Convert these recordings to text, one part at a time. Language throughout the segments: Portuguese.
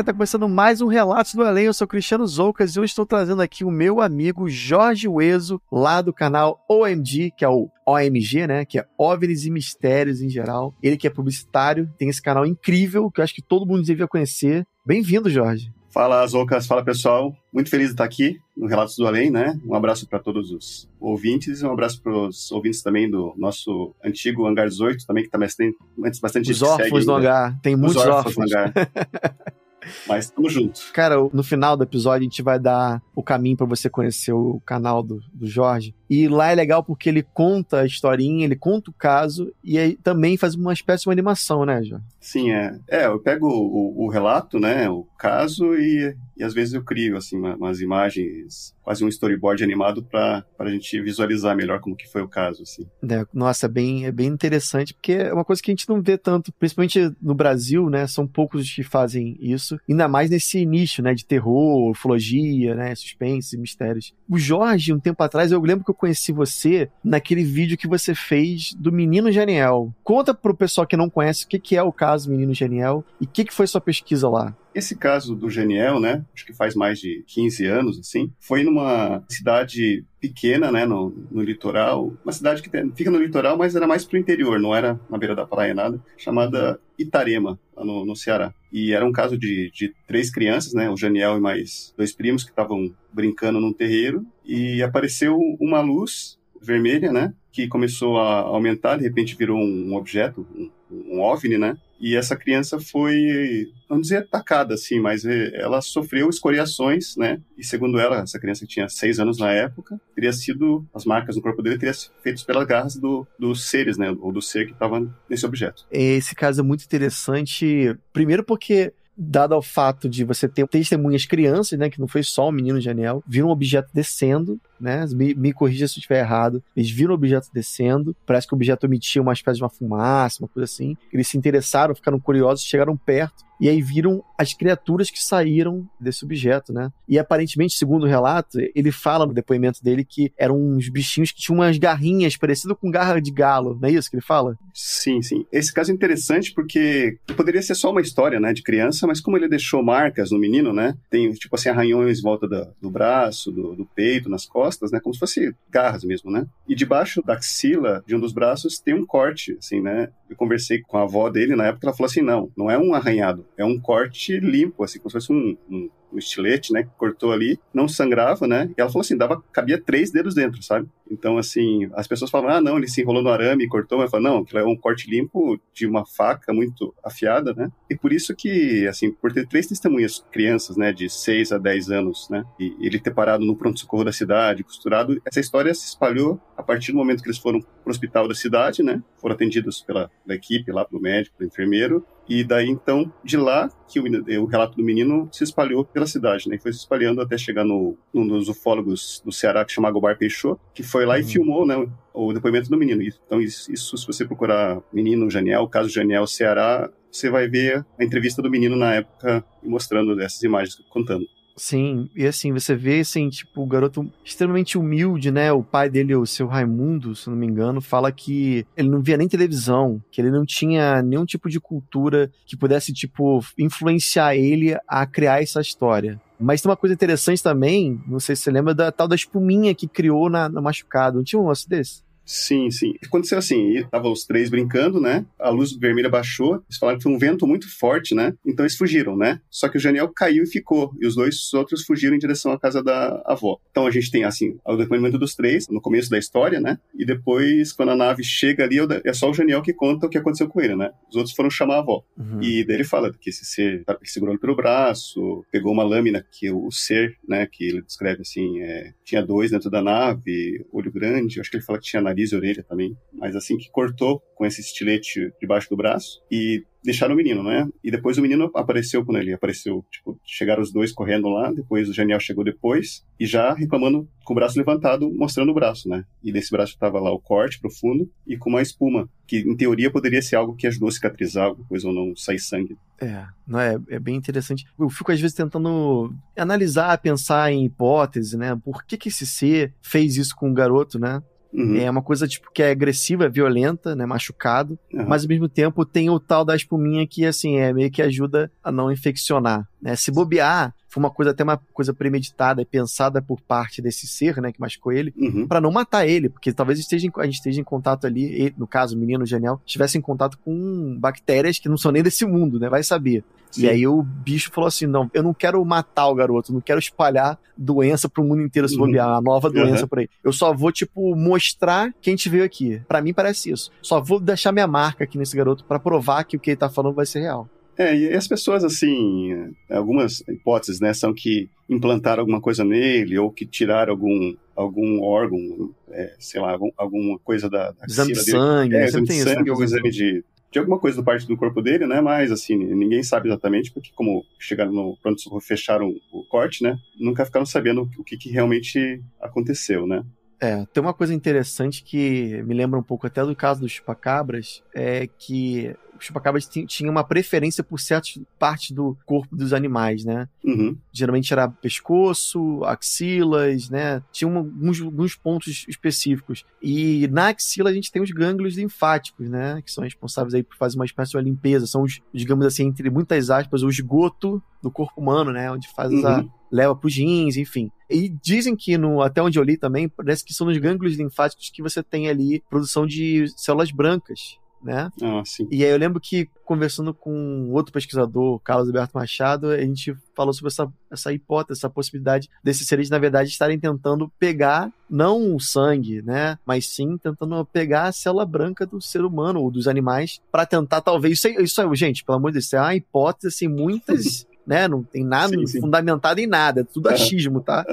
galera, tá começando mais um Relatos do Além. Eu sou Cristiano Zoucas e eu estou trazendo aqui o meu amigo Jorge Ueso, lá do canal OMG, que é o OMG, né? Que é OVNIs e Mistérios em geral. Ele que é publicitário, tem esse canal incrível que eu acho que todo mundo devia conhecer. Bem-vindo, Jorge. Fala, Zoucas. Fala, pessoal. Muito feliz de estar aqui no Relatos do Além, né? Um abraço para todos os ouvintes e um abraço para os ouvintes também do nosso antigo Hangar 18, também, que também tem bastante Os órfãos do Hangar. Tem muitos órfãos. órfãos. Mas tamo junto. Cara, no final do episódio a gente vai dar o caminho para você conhecer o canal do, do Jorge. E lá é legal porque ele conta a historinha, ele conta o caso e aí também faz uma espécie de uma animação, né, Jorge? Sim, é. É, eu pego o, o relato, né, o caso e, e às vezes eu crio, assim, uma, umas imagens, quase um storyboard animado para a gente visualizar melhor como que foi o caso, assim. É, nossa, é bem, é bem interessante porque é uma coisa que a gente não vê tanto, principalmente no Brasil, né, são poucos os que fazem isso, ainda mais nesse nicho, né, de terror, ufologia, né, suspense, mistérios. O Jorge, um tempo atrás, eu lembro que eu conheci você naquele vídeo que você fez do Menino Geniel. Conta pro pessoal que não conhece o que, que é o caso Menino Geniel e o que, que foi sua pesquisa lá. Esse caso do Geniel, né, acho que faz mais de 15 anos, assim, foi numa cidade pequena, né, no, no litoral, uma cidade que tem, fica no litoral, mas era mais pro interior, não era na beira da praia nada, chamada Itarema, no, no Ceará. E era um caso de, de três crianças, né, o Janiel e mais dois primos que estavam brincando num terreiro, e apareceu uma luz vermelha, né, que começou a aumentar, de repente virou um objeto, um, um OVNI, né, e essa criança foi, vamos dizer, atacada, assim, mas eh, ela sofreu escoriações, né? E segundo ela, essa criança que tinha seis anos na época, teria sido, as marcas no corpo dele teriam sido feitas pelas garras do, dos seres, né? Ou do ser que estava nesse objeto. Esse caso é muito interessante, primeiro porque dado ao fato de você ter testemunhas crianças, né, que não foi só o menino Janel, viram um objeto descendo, né, me, me corrija se eu estiver errado, eles viram o objeto descendo, parece que o objeto emitia uma espécie de uma fumaça, uma coisa assim, eles se interessaram, ficaram curiosos, chegaram perto, e aí viram as criaturas que saíram desse objeto, né? E aparentemente, segundo o relato, ele fala no depoimento dele que eram uns bichinhos que tinham umas garrinhas parecidas com garra de galo, não é isso que ele fala? Sim, sim. Esse caso é interessante porque poderia ser só uma história, né, de criança, mas como ele deixou marcas no menino, né? Tem, tipo assim, arranhões em volta do, do braço, do, do peito, nas costas, né? Como se fosse garras mesmo, né? E debaixo da axila de um dos braços tem um corte, assim, né? Eu conversei com a avó dele na época, ela falou assim, não, não é um arranhado, é um corte limpo, assim, como se fosse um, um, um estilete, né, que cortou ali, não sangrava, né, e ela falou assim, dava, cabia três dedos dentro, sabe? Então, assim, as pessoas falam, ah, não, ele se enrolou no arame e cortou, mas eu falo, não, aquilo é um corte limpo de uma faca muito afiada, né, e por isso que, assim, por ter três testemunhas crianças, né, de seis a dez anos, né, e ele ter parado no pronto-socorro da cidade, costurado, essa história se espalhou a partir do momento que eles foram pro hospital da cidade, né, foram atendidos pela equipe lá, pelo médico, pelo enfermeiro, e daí, então, de lá que o, o, relato do menino se espalhou pela cidade, né? E foi se espalhando até chegar no, num dos ufólogos do Ceará, que chama Gobar Peixoto, que foi lá uhum. e filmou, né? O depoimento do menino. Então, isso, isso, se você procurar menino Janiel, caso Janiel Ceará, você vai ver a entrevista do menino na época mostrando essas imagens, contando. Sim, e assim, você vê, assim, tipo, o garoto extremamente humilde, né? O pai dele, o seu Raimundo, se não me engano, fala que ele não via nem televisão, que ele não tinha nenhum tipo de cultura que pudesse, tipo, influenciar ele a criar essa história. Mas tem uma coisa interessante também, não sei se você lembra, da tal da espuminha que criou na, machucado. Não tinha um negócio desse? Sim, sim. Aconteceu assim, estavam os três brincando, né? A luz vermelha baixou, eles falaram que foi um vento muito forte, né? Então eles fugiram, né? Só que o Janiel caiu e ficou, e os dois outros fugiram em direção à casa da avó. Então a gente tem, assim, o depoimento dos três, no começo da história, né? E depois, quando a nave chega ali, é só o Janiel que conta o que aconteceu com ele, né? Os outros foram chamar a avó. Uhum. E daí ele fala que esse ser segurou ele pelo braço, pegou uma lâmina que o ser, né, que ele descreve assim, é, tinha dois dentro da nave, olho grande, acho que ele fala que tinha nariz nariz e orelha também, mas assim que cortou com esse estilete debaixo do braço e deixaram o menino, né? E depois o menino apareceu quando ele apareceu, tipo, chegaram os dois correndo lá, depois o Janiel chegou depois e já reclamando com o braço levantado, mostrando o braço, né? E desse braço estava lá o corte profundo e com uma espuma, que em teoria poderia ser algo que ajudou a cicatrizar alguma coisa ou não sair sangue. É, não é, é bem interessante. Eu fico às vezes tentando analisar, pensar em hipótese, né? Por que que esse ser fez isso com o garoto, né? Uhum. É uma coisa tipo que é agressiva, é violenta, né, machucado, uhum. mas ao mesmo tempo tem o tal da espuminha que assim é meio que ajuda a não infeccionar, né? Se bobear, foi uma coisa até uma coisa premeditada e pensada por parte desse ser, né, que machucou ele, uhum. para não matar ele, porque talvez esteja em, a gente esteja em contato ali, ele, no caso, o menino genial, estivesse em contato com bactérias que não são nem desse mundo, né? Vai saber. Sim. E aí o bicho falou assim: não, eu não quero matar o garoto, não quero espalhar doença pro mundo inteiro se uhum. bobear, uma nova doença uhum. por aí. Eu só vou, tipo, mostrar quem te veio aqui. Para mim parece isso. Só vou deixar minha marca aqui nesse garoto para provar que o que ele tá falando vai ser real. É, e as pessoas, assim, algumas hipóteses, né, são que implantaram alguma coisa nele ou que tiraram algum, algum órgão, é, sei lá, algum, alguma coisa da, da Exame de sangue, é, exame de sangue ou exame de, de alguma coisa do parte do corpo dele, né? Mas assim, ninguém sabe exatamente, porque como chegaram no pronto fecharam o corte, né? Nunca ficaram sabendo o que, que realmente aconteceu, né? É, tem uma coisa interessante que me lembra um pouco até do caso dos chupacabras, é que chupacabras tinham uma preferência por certas partes do corpo dos animais, né? Uhum. Geralmente era pescoço, axilas, né? Tinha alguns, alguns pontos específicos. E na axila a gente tem os gânglios linfáticos, né? Que são responsáveis aí por fazer uma espécie de limpeza. São os, digamos assim, entre muitas aspas, o esgoto do corpo humano, né? Onde faz uhum. a leva para os rins, enfim. E dizem que, no, até onde eu li também, parece que são nos gânglios linfáticos que você tem ali produção de células brancas, né? Ah, sim. E aí eu lembro que, conversando com outro pesquisador, Carlos Alberto Machado, a gente falou sobre essa, essa hipótese, essa possibilidade desses seres, na verdade, estarem tentando pegar, não o sangue, né? Mas sim tentando pegar a célula branca do ser humano ou dos animais para tentar, talvez. Isso, aí, isso aí, gente, pelo amor de Deus, isso é uma hipótese, assim, muitas. né? Não tem nada sim, sim. fundamentado em nada, é tudo achismo, tá?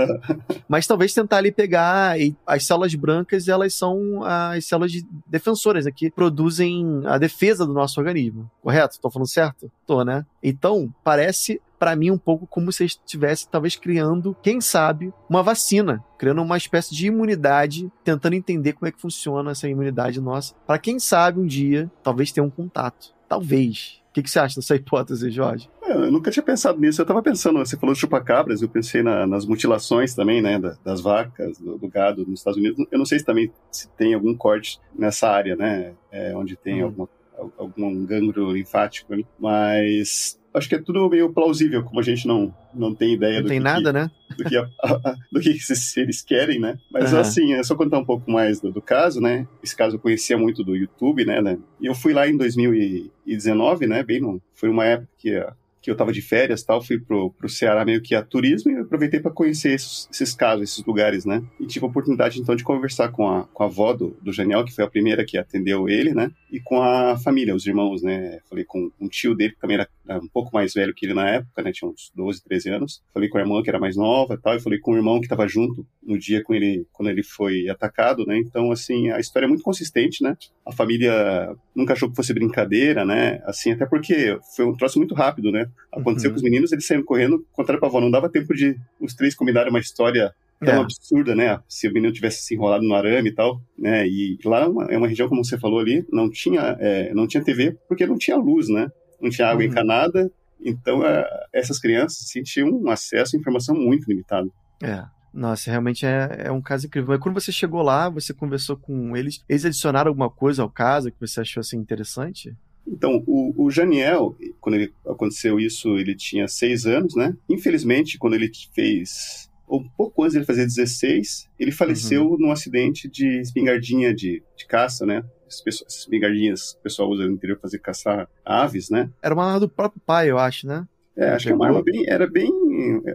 Mas talvez tentar ali pegar as células brancas, elas são as células defensoras né, que produzem a defesa do nosso organismo. Correto? Tô falando certo? Tô, né? Então, parece para mim um pouco como se estivesse talvez criando, quem sabe, uma vacina, criando uma espécie de imunidade, tentando entender como é que funciona essa imunidade nossa, para quem sabe um dia talvez ter um contato. Talvez que, que você acha dessa hipótese, Jorge? É, eu nunca tinha pensado nisso. Eu estava pensando, você falou de chupacabras, eu pensei na, nas mutilações também, né, das vacas, do, do, gado nos Estados Unidos. Eu não sei se também se tem algum corte nessa área, né, é, onde tem uhum. alguma, algum gânglio linfático, né? mas acho que é tudo meio plausível, como a gente não, não tem ideia não do tem que, nada, né? do que, a, a, do que esses seres querem, né? Mas uhum. assim, é só contar um pouco mais do, do, caso, né? Esse caso eu conhecia muito do YouTube, né? né? E eu fui lá em 2019, né? Bem, no, foi uma época que que eu estava de férias tal, fui pro, pro Ceará meio que a turismo e aproveitei para conhecer esses, esses, casos, esses lugares, né? E tive a oportunidade então de conversar com a, com a avó do, do Janiel, que foi a primeira que atendeu ele, né? E com a família, os irmãos, né? Falei com um tio dele, que também era um pouco mais velho que ele na época, né? Tinha uns 12, 13 anos. Falei com a irmã, que era mais nova e tal, e falei com o irmão que estava junto no dia com ele, quando ele foi atacado, né? Então, assim, a história é muito consistente, né? A família nunca achou que fosse brincadeira, né? Assim, até porque foi um troço muito rápido, né? Aconteceu uhum. com os meninos, eles saíram correndo, contaram pra avó, não dava tempo de os três combinarem uma história tão é. absurda, né? Se o menino tivesse se enrolado no arame e tal, né? E lá é uma, é uma região, como você falou ali, não tinha, é, não tinha TV porque não tinha luz, né? Não tinha água uhum. encanada, então é, essas crianças sentiam um acesso à informação muito limitado. É. Nossa, realmente é, é um caso incrível. Mas quando você chegou lá, você conversou com eles, eles adicionaram alguma coisa ao caso que você achou assim interessante? Então, o, o Janiel, quando ele aconteceu isso, ele tinha seis anos, né? Infelizmente, quando ele fez ou um pouco antes de ele fazer 16, ele faleceu uhum. num acidente de espingardinha de, de caça, né? Essas espingardinhas que o pessoal usa no interior para fazer caçar aves, né? Era uma arma do próprio pai, eu acho, né? É, acho que é uma arma bem, era bem,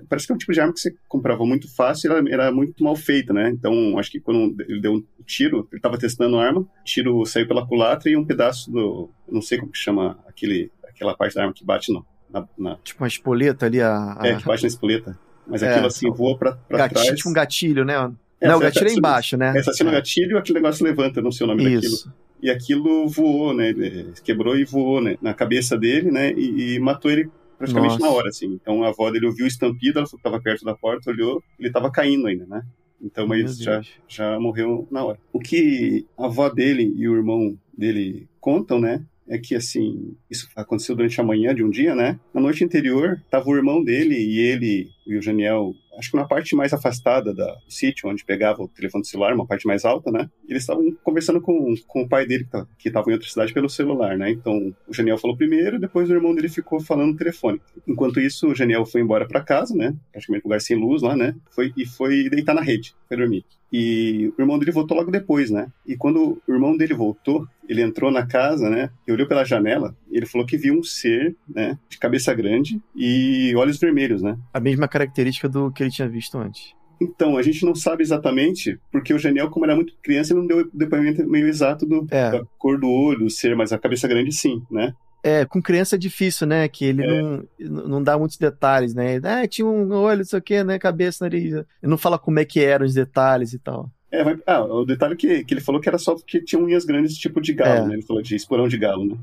parece que é um tipo de arma que você comprava muito fácil e era, muito mal feita, né? Então, acho que quando ele deu um tiro, ele estava testando a arma, o tiro saiu pela culatra e um pedaço do, não sei como que chama aquele, aquela parte da arma que bate no, na, na... Tipo uma espoleta ali, a... É, que bate na espoleta. Mas aquilo é, assim voa pra, pra gatilho, trás. Tipo um gatilho, né? É, não, o gatilho é embaixo, né? Essa assim no gatilho, aquele negócio levanta, não sei o nome Isso. daquilo. E aquilo voou, né? Ele quebrou e voou né? na cabeça dele, né? E, e matou ele praticamente Nossa. na hora, assim. Então a avó dele ouviu o estampido, ela estava perto da porta, olhou, ele estava caindo ainda, né? Então, mas já, já morreu na hora. O que a avó dele e o irmão dele contam, né? É que, assim, isso aconteceu durante a manhã de um dia, né? Na noite anterior, tava o irmão dele e ele e o Janiel acho que na parte mais afastada do sítio, onde pegava o telefone celular, uma parte mais alta, né? Eles estavam conversando com, com o pai dele, que estava em outra cidade, pelo celular, né? Então, o Janiel falou primeiro, depois o irmão dele ficou falando no telefone. Enquanto isso, o Janiel foi embora para casa, né? Praticamente um lugar sem luz lá, né? Foi, e foi deitar na rede, foi dormir. E o irmão dele voltou logo depois, né? E quando o irmão dele voltou, ele entrou na casa, né? E olhou pela janela. ele falou que viu um ser, né? De cabeça grande e olhos vermelhos, né? A mesma característica do que ele tinha visto antes. Então, a gente não sabe exatamente, porque o Janiel, como era muito criança, ele não deu o depoimento meio exato do, é. da cor do olho, ser, mas a cabeça grande sim, né? É, com criança é difícil, né? Que ele é. não, não dá muitos detalhes, né? Ah, tinha um olho, não sei o quê, né? Cabeça, nariz. Ele não fala como é que eram os detalhes e tal. É, mas, ah, o detalhe que, que ele falou que era só que tinha unhas grandes, tipo de galo, é. né? Ele falou de esporão de galo, né?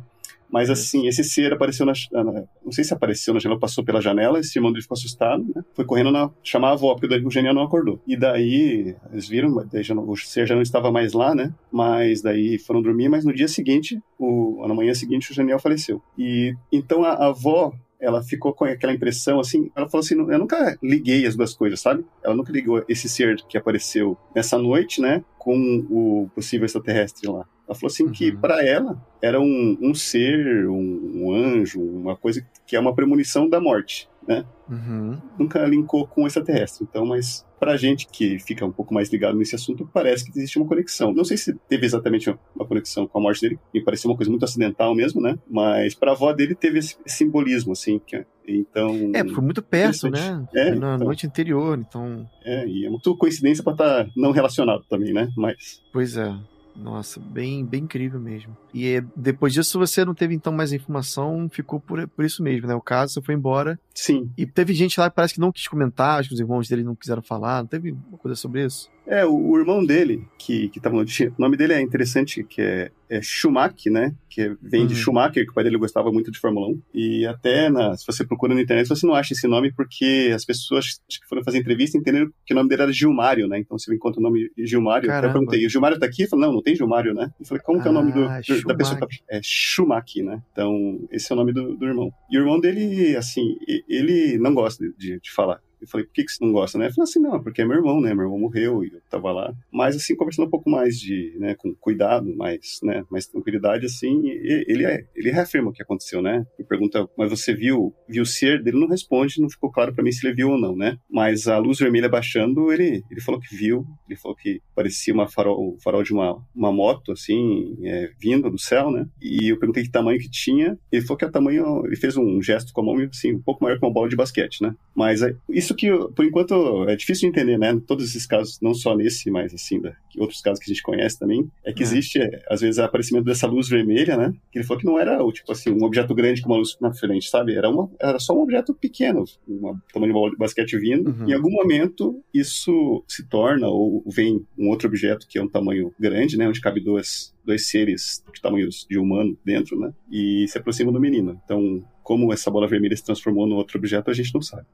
Mas assim, esse ser apareceu na, na, Não sei se apareceu na janela, passou pela janela, esse irmão dele ficou assustado, né? Foi correndo na, chamar a avó, porque o Genial não acordou. E daí, eles viram, daí já não, o ser já não estava mais lá, né? Mas daí foram dormir, mas no dia seguinte, o, na manhã seguinte, o Genial faleceu. E então a, a avó ela ficou com aquela impressão assim, ela falou assim, eu nunca liguei as duas coisas, sabe? Ela nunca ligou esse ser que apareceu nessa noite, né, com o possível extraterrestre lá. Ela falou assim uhum. que para ela era um, um ser, um, um, anjo, uma coisa que é uma premonição da morte, né? Uhum. Nunca linkou com extraterrestre. Então, mas pra gente que fica um pouco mais ligado nesse assunto, parece que existe uma conexão. Não sei se teve exatamente uma conexão com a morte dele, me pareceu uma coisa muito acidental mesmo, né? Mas pra avó dele teve esse simbolismo, assim, que, então... É, foi muito perto, né? É, na então, noite anterior, então... É, e é muito coincidência pra estar tá não relacionado também, né? Mas... Pois é. Nossa, bem, bem incrível mesmo. E é, depois disso você não teve então mais informação, ficou por, por isso mesmo, né? O caso, você foi embora. Sim. E teve gente lá que parece que não quis comentar, acho que os irmãos dele não quiseram falar. Não teve uma coisa sobre isso? É, o, o irmão dele, que, que tava no o nome dele é interessante, que é, é Schumacher, né? Que vem uhum. de Schumacher, que o pai dele gostava muito de Fórmula 1. E até, na, se você procura na internet, você não acha esse nome porque as pessoas que foram fazer entrevista entenderam que o nome dele era Gilmário, né? Então você encontra o nome Gilmário. Caramba. Eu perguntei, o Gilmário tá aqui? Eu falei, não, não tem Gilmário, né? Eu falei, como ah, que é o nome do, ah, do da pessoa? É Schumacher, né? Então, esse é o nome do, do irmão. E o irmão dele, assim, ele não gosta de, de falar. Eu falei, por que, que você não gosta, né? Ele falou assim, não, porque é meu irmão, né? Meu irmão morreu e eu tava lá. Mas, assim, conversando um pouco mais de, né, com cuidado, mais, né, mais tranquilidade, assim, ele, é, ele reafirma o que aconteceu, né? Ele pergunta, mas você viu, viu o ser? Ele não responde, não ficou claro para mim se ele viu ou não, né? Mas a luz vermelha baixando, ele, ele falou que viu, ele falou que parecia uma farol, farol de uma, uma moto, assim, é, vindo do céu, né? E eu perguntei que tamanho que tinha, ele falou que o tamanho, ele fez um gesto com a mão, assim, um pouco maior que uma bola de basquete, né? Mas é, isso isso que, por enquanto, é difícil de entender, né? Todos esses casos, não só nesse, mas assim, da, outros casos que a gente conhece também, é que é. existe, é, às vezes, o aparecimento dessa luz vermelha, né? Que ele falou que não era, tipo assim, um objeto grande com uma luz na frente, sabe? Era, uma, era só um objeto pequeno, um tamanho de basquete vindo. Uhum. Em algum momento, isso se torna, ou vem um outro objeto que é um tamanho grande, né? Onde cabe duas, dois seres de tamanhos de humano dentro, né? E se aproxima do menino. Então, como essa bola vermelha se transformou no outro objeto, a gente não sabe.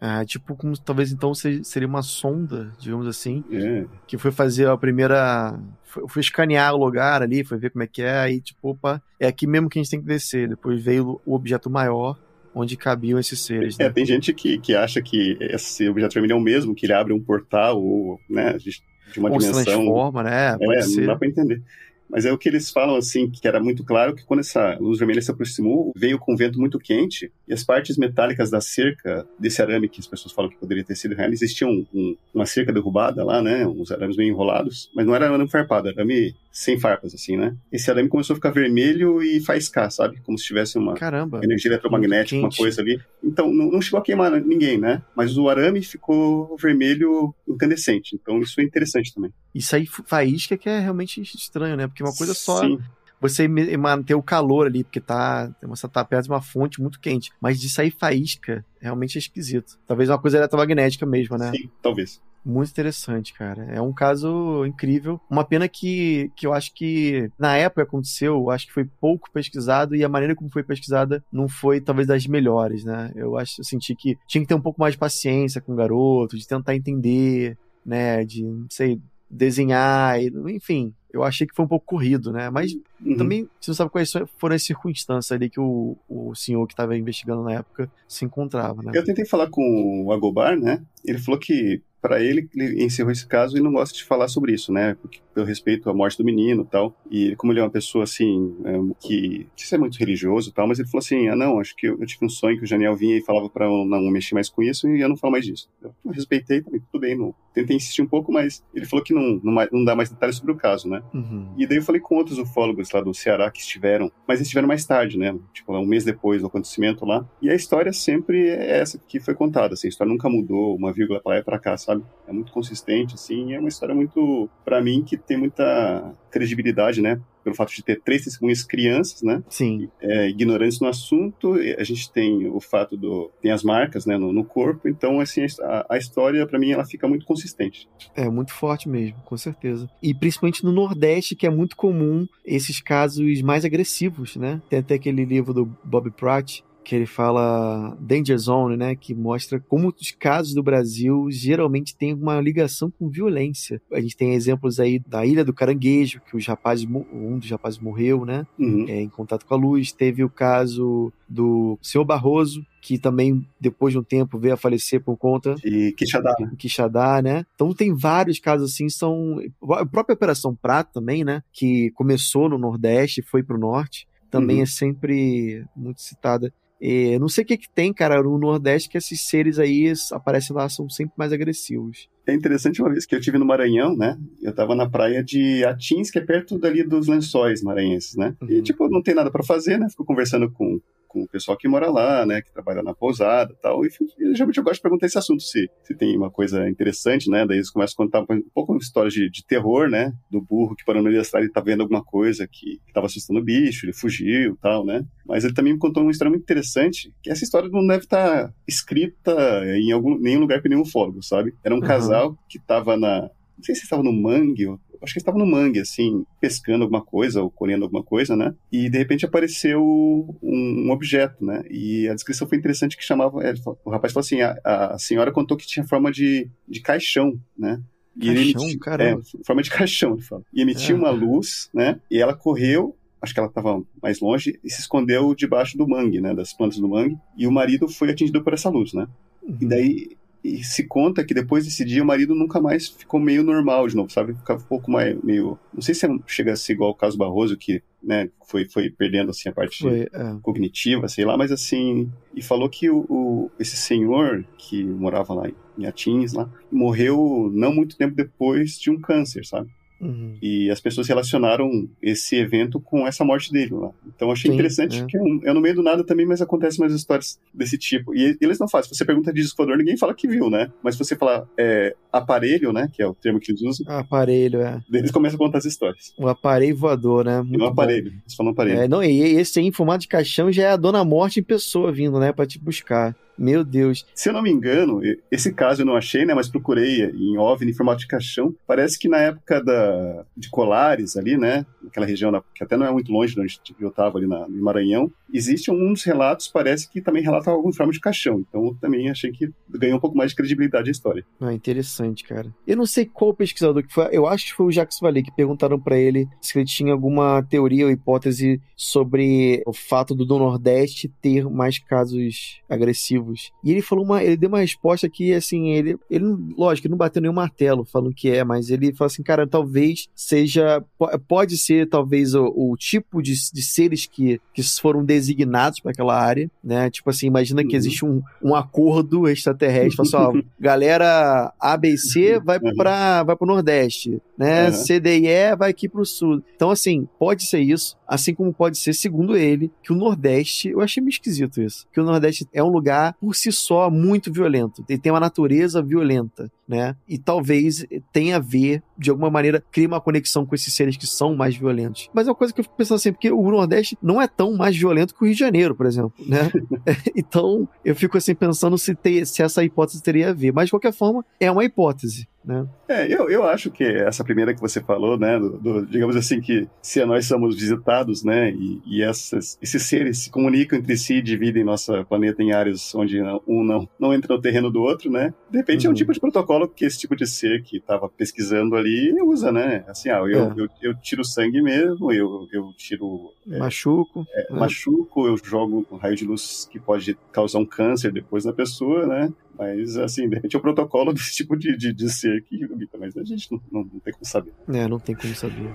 Ah, tipo, como talvez então seria uma sonda, digamos assim, é. que foi fazer a primeira. Foi, foi, escanear o lugar ali, foi ver como é que é, aí, tipo, opa, é aqui mesmo que a gente tem que descer. Depois veio o objeto maior, onde cabiam esses seres. É, né? tem gente que, que acha que esse objeto vermelho é o mesmo, que ele abre um portal, ou, né, de uma ou dimensão. se transforma, né? É, não dá pra entender. Mas é o que eles falam, assim, que era muito claro que quando essa luz vermelha se aproximou, veio com um vento muito quente e as partes metálicas da cerca desse arame que as pessoas falam que poderia ter sido real, existia um, um, uma cerca derrubada lá, né? Uns arames meio enrolados, mas não era arame farpado, arame sem farpas, assim, né? Esse arame começou a ficar vermelho e faiscar, sabe? Como se tivesse uma Caramba, energia eletromagnética, uma coisa ali. Então, não, não, chegou a queimar ninguém, né? Mas o arame ficou vermelho incandescente. Então, isso é interessante também. Isso aí, faísca que é realmente estranho, né? Porque uma coisa só... Sim você manter o calor ali, porque tá, você tá perto de uma fonte muito quente. Mas de sair faísca, realmente é esquisito. Talvez uma coisa eletromagnética mesmo, né? Sim, talvez. Muito interessante, cara. É um caso incrível. Uma pena que, que eu acho que na época aconteceu, eu acho que foi pouco pesquisado e a maneira como foi pesquisada não foi talvez das melhores, né? Eu acho, eu senti que tinha que ter um pouco mais de paciência com o garoto, de tentar entender, né? De, não sei, desenhar, enfim. Eu achei que foi um pouco corrido, né? Mas uhum. também você não sabe quais foram as circunstâncias ali que o, o senhor que estava investigando na época se encontrava, né? Eu tentei falar com o Agobar, né? Ele falou que para ele, ele encerrou esse caso e não gosta de falar sobre isso, né? Porque, pelo respeito à morte do menino e tal. E como ele é uma pessoa, assim, é, que, que é muito religioso e tal, mas ele falou assim, ah, não, acho que eu, eu tive um sonho que o Janiel vinha e falava para eu não mexer mais com isso e eu não falo mais disso. Eu, respeitei também, tudo bem, não. Tentei insistir um pouco, mas ele falou que não, não, não dá mais detalhes sobre o caso, né? Uhum. E daí eu falei com outros ufólogos lá do Ceará que estiveram, mas eles estiveram mais tarde, né? Tipo, um mês depois do acontecimento lá. E a história sempre é essa que foi contada, assim, a história nunca mudou, uma vírgula para lá e para cá, sabe? É muito consistente, assim, é uma história muito, para mim, que tem muita credibilidade, né? Pelo fato de ter três testemunhas crianças, né? Sim. É, ignorantes no assunto, a gente tem o fato do. tem as marcas, né, no, no corpo, então, assim, a, a história, para mim, ela fica muito consistente. É, muito forte mesmo, com certeza. E principalmente no Nordeste, que é muito comum esses casos mais agressivos, né? Tem até aquele livro do Bob Pratt, que ele fala Danger Zone, né, que mostra como os casos do Brasil geralmente têm uma ligação com violência. A gente tem exemplos aí da Ilha do Caranguejo, que os rapazes, um dos rapazes morreu, né, uhum. é, em contato com a luz. Teve o caso do Senhor Barroso, que também, depois de um tempo, veio a falecer por conta de Quixadá. Quixadá, né? Então tem vários casos assim, são... A própria Operação Prata também, né? Que começou no Nordeste e foi pro Norte também uhum. é sempre muito citada. E não sei o que, que tem, cara, no Nordeste que esses seres aí aparecem lá, são sempre mais agressivos. É interessante uma vez que eu tive no Maranhão, né? Eu tava na praia de Atins, que é perto dali dos lençóis maranhenses, né? Uhum. E, tipo, não tem nada para fazer, né? Fico conversando com com o pessoal que mora lá, né, que trabalha na pousada e tal. E geralmente eu gosto de perguntar esse assunto, se, se tem uma coisa interessante, né? Daí eles começam a contar um pouco uma história de, de terror, né? Do burro que parou no meio da estrada e tá vendo alguma coisa que, que tava assustando o bicho, ele fugiu e tal, né? Mas ele também me contou uma história muito interessante, que essa história não deve estar tá escrita em algum, nenhum lugar para nenhum fólogo, sabe? Era um uhum. casal que tava na. Não sei se estava no mangue ou acho que estava no mangue, assim, pescando alguma coisa ou colhendo alguma coisa, né? E de repente apareceu um, um objeto, né? E a descrição foi interessante que chamava. É, o rapaz falou assim: a, a senhora contou que tinha forma de, de caixão, né? E caixão, emitia, caramba. É, forma de caixão, ele fala. E emitia é. uma luz, né? E ela correu acho que ela estava mais longe, e se escondeu debaixo do mangue, né, das plantas do mangue, e o marido foi atingido por essa luz, né? Uhum. E daí e se conta que depois desse dia o marido nunca mais ficou meio normal de novo, sabe? Ficava um pouco mais meio. Não sei se é, chega a ser igual o caso Barroso, que né, foi, foi perdendo assim, a parte foi, é. cognitiva, sei lá, mas assim. E falou que o, o, esse senhor que morava lá em Atins, lá, morreu não muito tempo depois de um câncer, sabe? Uhum. E as pessoas relacionaram esse evento com essa morte dele lá. Então achei Sim, interessante é. que é, um, é, no meio do nada também, mas acontecem mais histórias desse tipo. E eles não fazem. Se você pergunta de disco ninguém fala que viu, né? Mas se você falar é, aparelho, né? Que é o termo que eles usam. Aparelho, é. Eles começam a contar as histórias. O aparelho voador, né? Muito um aparelho. Bom. Eles falam aparelho. É, não, e esse aí em formato de caixão já é a Dona Morte em pessoa vindo, né? Pra te buscar. Meu Deus. Se eu não me engano, esse caso eu não achei, né? Mas procurei em OVNI, em formato de caixão. Parece que na época da, de Colares ali, né? Naquela região, que até não é muito longe de onde eu estava ali na, no Maranhão, existe um dos relatos, parece que também relata algum forma de caixão. Então eu também achei que ganhou um pouco mais de credibilidade a história. Ah, interessante, cara. Eu não sei qual pesquisador que foi, eu acho que foi o Jacques Vallée que perguntaram para ele se ele tinha alguma teoria ou hipótese sobre o fato do, do Nordeste ter mais casos agressivos E ele falou uma, ele deu uma resposta que assim, ele, ele lógico, ele não bateu nenhum martelo falando que é, mas ele falou assim, cara, talvez seja, pode ser talvez o, o tipo de, de seres que, que foram designados para aquela área, né? Tipo assim, imagina que uhum. existe um, um acordo extraterrestre, fala assim, ó, galera A, B e C vai uhum. para vai pro Nordeste, né? Uhum. C, D e E vai aqui pro Sul. Então assim, pode ser isso, assim como pode ser, segundo ele, que o Nordeste, eu achei meio esquisito isso, que o Nordeste é um lugar por si só muito violento, ele tem uma natureza violenta, né? E talvez tenha a ver, de alguma maneira, cria uma conexão com esses seres que são mais violentos. Mas é uma coisa que eu fico pensando assim, porque o Nordeste não é tão mais violento que o Rio de Janeiro, por exemplo, né? então, eu fico assim pensando se, ter, se essa hipótese teria a ver. Mas, de qualquer forma, é uma hipótese. Né? É, eu, eu acho que essa primeira que você falou, né, do, do, digamos assim, que se nós somos visitados, né, e, e essas, esses seres se comunicam entre si e dividem nosso planeta em áreas onde um não, não entra no terreno do outro, né, de repente uhum. é um uhum. tipo de protocolo que esse tipo de ser que estava pesquisando ali usa, né, assim, ah, eu, é. eu, eu, tiro sangue mesmo, eu, eu tiro... É, machuco. É, né? Machuco, eu jogo um raio de luz que pode causar um câncer depois na pessoa, né, mas, assim, de repente é o protocolo desse tipo de, de, de ser que mas a gente não, não, não tem como saber. É, não tem como saber.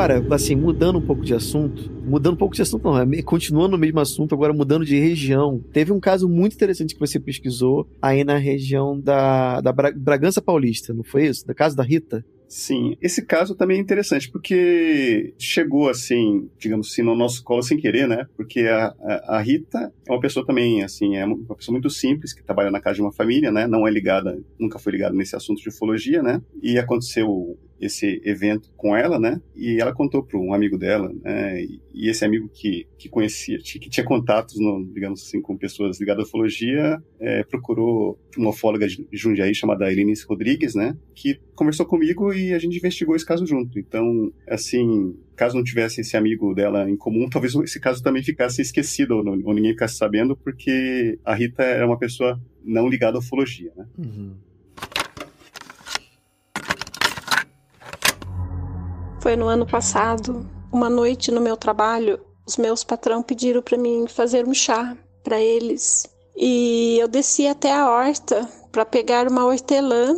Agora, assim, mudando um pouco de assunto, mudando um pouco de assunto, não, é, continuando no mesmo assunto, agora mudando de região. Teve um caso muito interessante que você pesquisou aí na região da, da Bragança Paulista, não foi isso? Da casa da Rita? Sim, esse caso também é interessante porque chegou assim, digamos assim, no nosso colo sem querer, né? Porque a, a, a, Rita é uma pessoa também, assim, é uma pessoa muito simples que trabalha na casa de uma família, né? Não é ligada, nunca foi ligada nesse assunto de ufologia, né? E aconteceu esse evento com ela, né? E ela contou para um amigo dela, né? E, esse amigo que, que conhecia, que tinha contatos, no, digamos assim, com pessoas ligadas à ufologia, é, procurou uma ufóloga de Jundiaí chamada Elinice Rodrigues, né? Que conversou comigo e a gente investigou esse caso junto. Então, assim, caso não tivesse esse amigo dela em comum, talvez esse caso também ficasse esquecido ou, ou ninguém ficasse sabendo, porque a Rita era uma pessoa não ligada à ufologia, né? Uhum. Foi no ano passado, uma noite no meu trabalho, os meus patrão pediram para mim fazer um chá para eles. E eu desci até a horta para pegar uma hortelã,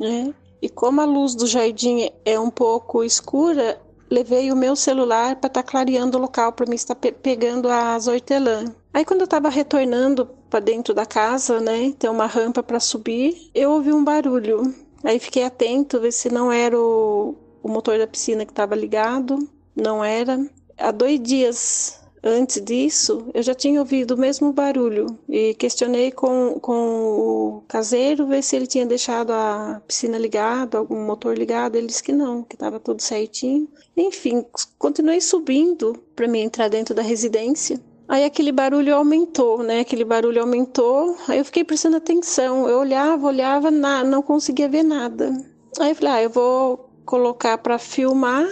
né? E como a luz do jardim é um pouco escura, levei o meu celular para estar tá clareando o local para mim estar pe pegando as hortelã. Aí quando eu estava retornando para dentro da casa, né, tem uma rampa para subir, eu ouvi um barulho. Aí fiquei atento ver se não era o, o motor da piscina que estava ligado, não era. Há dois dias antes disso, eu já tinha ouvido o mesmo barulho e questionei com, com o caseiro ver se ele tinha deixado a piscina ligada, algum motor ligado. Ele disse que não, que estava tudo certinho. Enfim, continuei subindo para me entrar dentro da residência. Aí aquele barulho aumentou, né? Aquele barulho aumentou. Aí eu fiquei prestando atenção. Eu olhava, olhava, não conseguia ver nada. Aí eu falei, ah, eu vou colocar para filmar,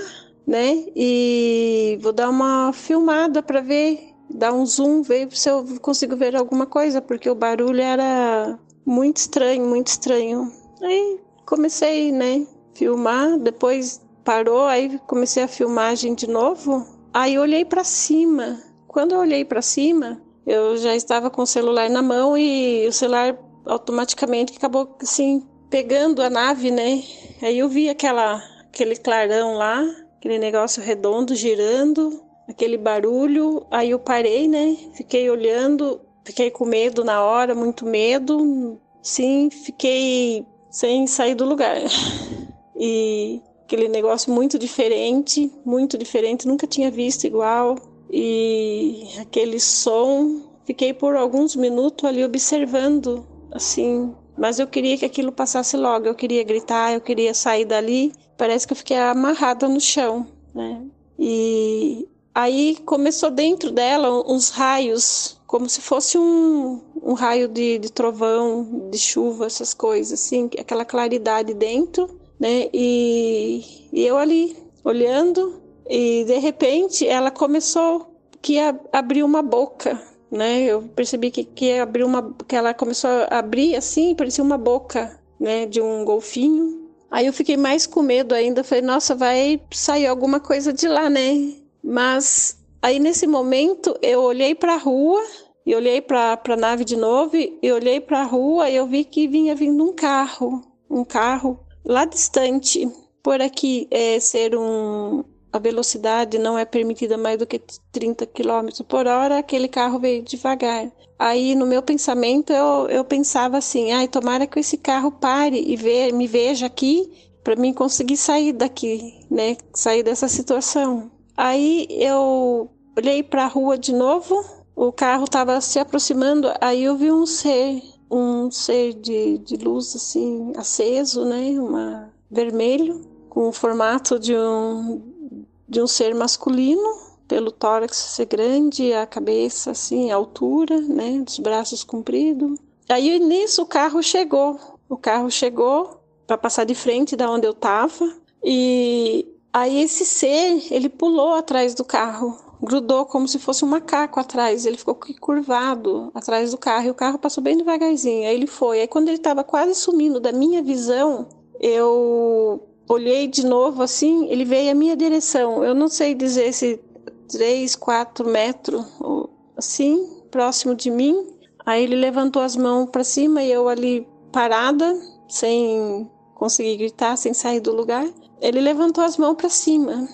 né? E vou dar uma filmada para ver, dar um zoom, ver se eu consigo ver alguma coisa, porque o barulho era muito estranho, muito estranho. Aí comecei, né, filmar, depois parou, aí comecei a filmagem de novo. Aí olhei para cima. Quando eu olhei para cima, eu já estava com o celular na mão e o celular automaticamente acabou assim pegando a nave, né? Aí eu vi aquela, aquele clarão lá, aquele negócio redondo girando, aquele barulho. Aí eu parei, né? Fiquei olhando, fiquei com medo na hora, muito medo. Sim, fiquei sem sair do lugar. E aquele negócio muito diferente, muito diferente, nunca tinha visto igual. E aquele som, fiquei por alguns minutos ali observando, assim, mas eu queria que aquilo passasse logo, eu queria gritar, eu queria sair dali. Parece que eu fiquei amarrada no chão, né? E aí começou dentro dela uns raios, como se fosse um, um raio de, de trovão, de chuva, essas coisas, assim, aquela claridade dentro. né? E, e eu ali olhando e de repente ela começou que a, abriu uma boca, né? Eu percebi que que abriu uma que ela começou a abrir assim, parecia uma boca, né, de um golfinho. Aí eu fiquei mais com medo ainda, falei, nossa, vai sair alguma coisa de lá, né? Mas aí nesse momento eu olhei para a rua e olhei para a nave de novo e olhei para a rua e eu vi que vinha vindo um carro, um carro lá distante. Por aqui é, ser um, a velocidade não é permitida mais do que 30 km por hora, aquele carro veio devagar. Aí no meu pensamento eu, eu pensava assim, ai, tomara que esse carro pare e ve me veja aqui para mim conseguir sair daqui, né? Sair dessa situação. Aí eu olhei para a rua de novo, o carro estava se aproximando, aí eu vi um ser, um ser de, de luz assim, aceso, né? Uma vermelho, com o formato de um de um ser masculino, pelo tórax ser grande, a cabeça assim, a altura, né, dos braços compridos. Aí nisso o carro chegou. O carro chegou para passar de frente da onde eu tava e aí esse ser, ele pulou atrás do carro, grudou como se fosse um macaco atrás, ele ficou curvado atrás do carro e o carro passou bem devagarzinho. Aí ele foi. Aí quando ele estava quase sumindo da minha visão, eu olhei de novo assim, ele veio à minha direção. Eu não sei dizer se 3, 4 metros, assim, próximo de mim. Aí ele levantou as mãos para cima e eu ali parada, sem conseguir gritar, sem sair do lugar. Ele levantou as mãos para cima.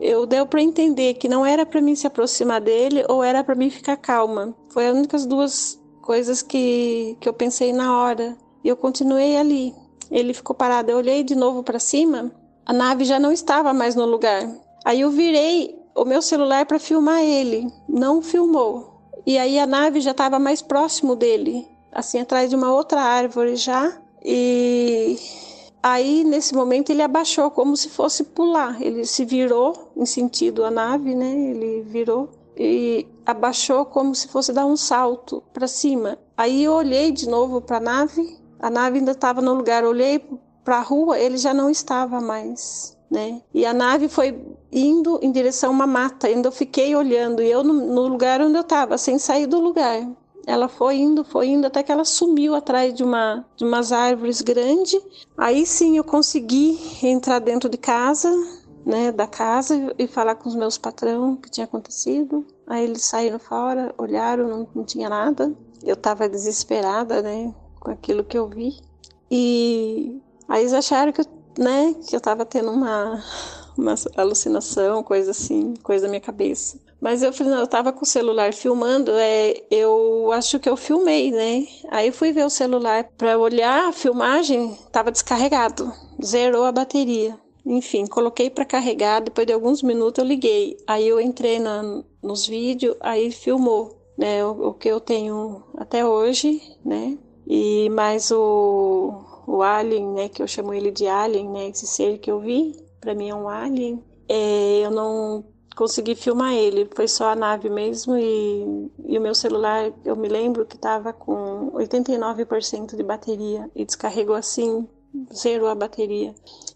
Eu deu para entender que não era para mim se aproximar dele ou era para mim ficar calma. Foi as únicas duas coisas que, que eu pensei na hora. E eu continuei ali. Ele ficou parado. Eu olhei de novo para cima. A nave já não estava mais no lugar. Aí eu virei o meu celular para filmar ele. Não filmou. E aí a nave já estava mais próximo dele, assim atrás de uma outra árvore já. E aí nesse momento ele abaixou como se fosse pular. Ele se virou em sentido a nave, né? Ele virou e abaixou como se fosse dar um salto para cima. Aí eu olhei de novo para a nave a nave ainda estava no lugar. Olhei para a rua, ele já não estava mais, né? E a nave foi indo em direção a uma mata. Ainda eu fiquei olhando e eu no, no lugar onde eu estava, sem sair do lugar. Ela foi indo, foi indo até que ela sumiu atrás de uma de umas árvores grandes. Aí sim eu consegui entrar dentro de casa, né, da casa e falar com os meus patrão o que tinha acontecido. Aí eles saíram fora, olharam, não, não tinha nada. Eu estava desesperada, né? Com aquilo que eu vi. E aí eles acharam que, né, que eu tava tendo uma, uma alucinação, coisa assim, coisa da minha cabeça. Mas eu falei, não, eu tava com o celular filmando, é, eu acho que eu filmei, né? Aí fui ver o celular para olhar a filmagem, tava descarregado, zerou a bateria. Enfim, coloquei para carregar, depois de alguns minutos eu liguei. Aí eu entrei na, nos vídeos, aí filmou, né? O, o que eu tenho até hoje, né? E mais o, o alien, né, que eu chamo ele de alien, né, esse ser que eu vi, para mim é um alien. É, eu não consegui filmar ele, foi só a nave mesmo e, e o meu celular, eu me lembro que estava com 89% de bateria e descarregou assim, zerou a bateria.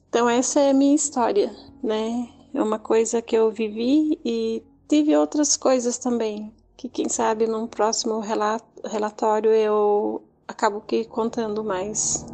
Então essa é a minha história, né? É uma coisa que eu vivi e tive outras coisas também, que quem sabe num próximo relatório eu acabo que contando mais.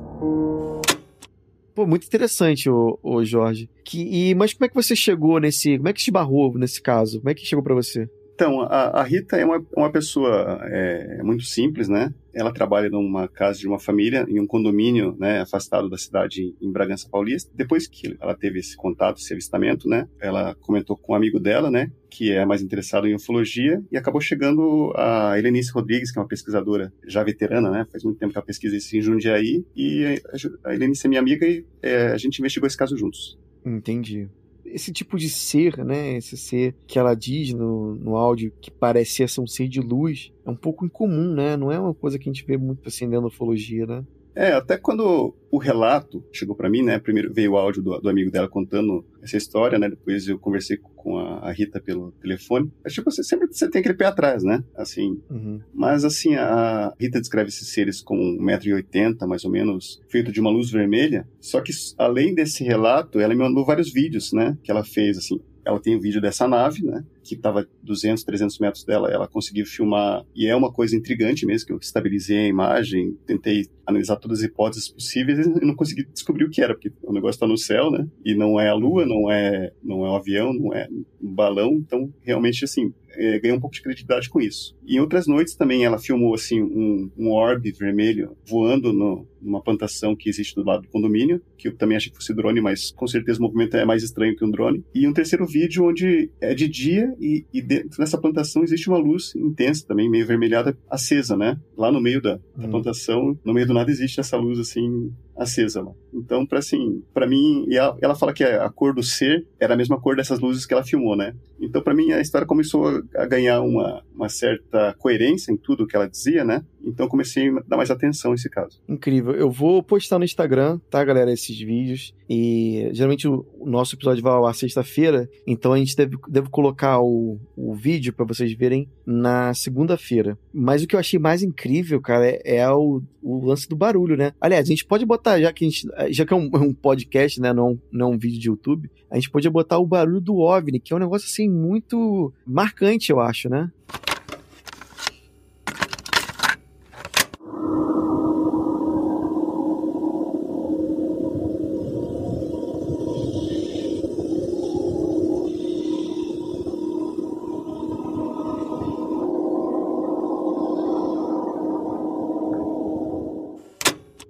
Pô, muito interessante, o, o Jorge. Que, e, mas como é que você chegou nesse. Como é que te barrou nesse caso? Como é que chegou para você? Então, a, a, Rita é uma, uma pessoa é, muito simples, né? Ela trabalha numa casa de uma família, em um condomínio, né, afastado da cidade, em Bragança Paulista. Depois que ela teve esse contato, esse avistamento, né, ela comentou com um amigo dela, né, que é mais interessado em ufologia, e acabou chegando a Helenice Rodrigues, que é uma pesquisadora já veterana, né, faz muito tempo que ela pesquisa isso em Jundiaí, e a Helenice é minha amiga e é, a gente investigou esse caso juntos. Entendi esse tipo de ser, né? Esse ser que ela diz no, no áudio que parecia ser um ser de luz, é um pouco incomum, né? Não é uma coisa que a gente vê muito assim dentro ufologia, né? É, até quando o relato chegou para mim, né? Primeiro veio o áudio do, do, amigo dela contando essa história, né? Depois eu conversei com a, a Rita pelo telefone. É tipo, você sempre você tem aquele pé atrás, né? Assim. Uhum. Mas assim, a Rita descreve esses seres com 1,80m, mais ou menos, feito de uma luz vermelha. Só que além desse relato, ela me mandou vários vídeos, né? Que ela fez, assim. Ela tem um vídeo dessa nave, né? Que estava 200, 300 metros dela. Ela conseguiu filmar. E é uma coisa intrigante mesmo, que eu estabilizei a imagem, tentei analisar todas as hipóteses possíveis e não consegui descobrir o que era, porque o negócio está no céu, né? E não é a Lua, não é, não é um avião, não é um balão. Então, realmente, assim, é, ganhou um pouco de credibilidade com isso. E em outras noites também ela filmou assim um, um orbe vermelho voando no, numa plantação que existe do lado do condomínio, que eu também achei que fosse drone, mas com certeza o movimento é mais estranho que um drone. E um terceiro vídeo onde é de dia e, e dentro dessa plantação existe uma luz intensa também, meio vermelhada, acesa, né? Lá no meio da, da hum. plantação, no meio do nada existe essa luz assim acesa lá. Então, para assim, para mim, e ela, ela, fala que a cor do ser era a mesma cor dessas luzes que ela filmou, né? Então, para mim, a história começou a ganhar uma, uma certa coerência em tudo que ela dizia, né? Então, comecei a dar mais atenção a esse caso. Incrível. Eu vou postar no Instagram, tá, galera, esses vídeos. E geralmente o, o nosso episódio vai ao ar sexta-feira, então a gente deve, deve colocar o, o vídeo para vocês verem na segunda-feira. Mas o que eu achei mais incrível, cara, é, é o, o lance do barulho, né? Aliás, a gente pode botar, já que, a gente, já que é um, um podcast, né, não, não um vídeo de YouTube, a gente podia botar o barulho do OVNI, que é um negócio assim muito marcante, eu acho, né?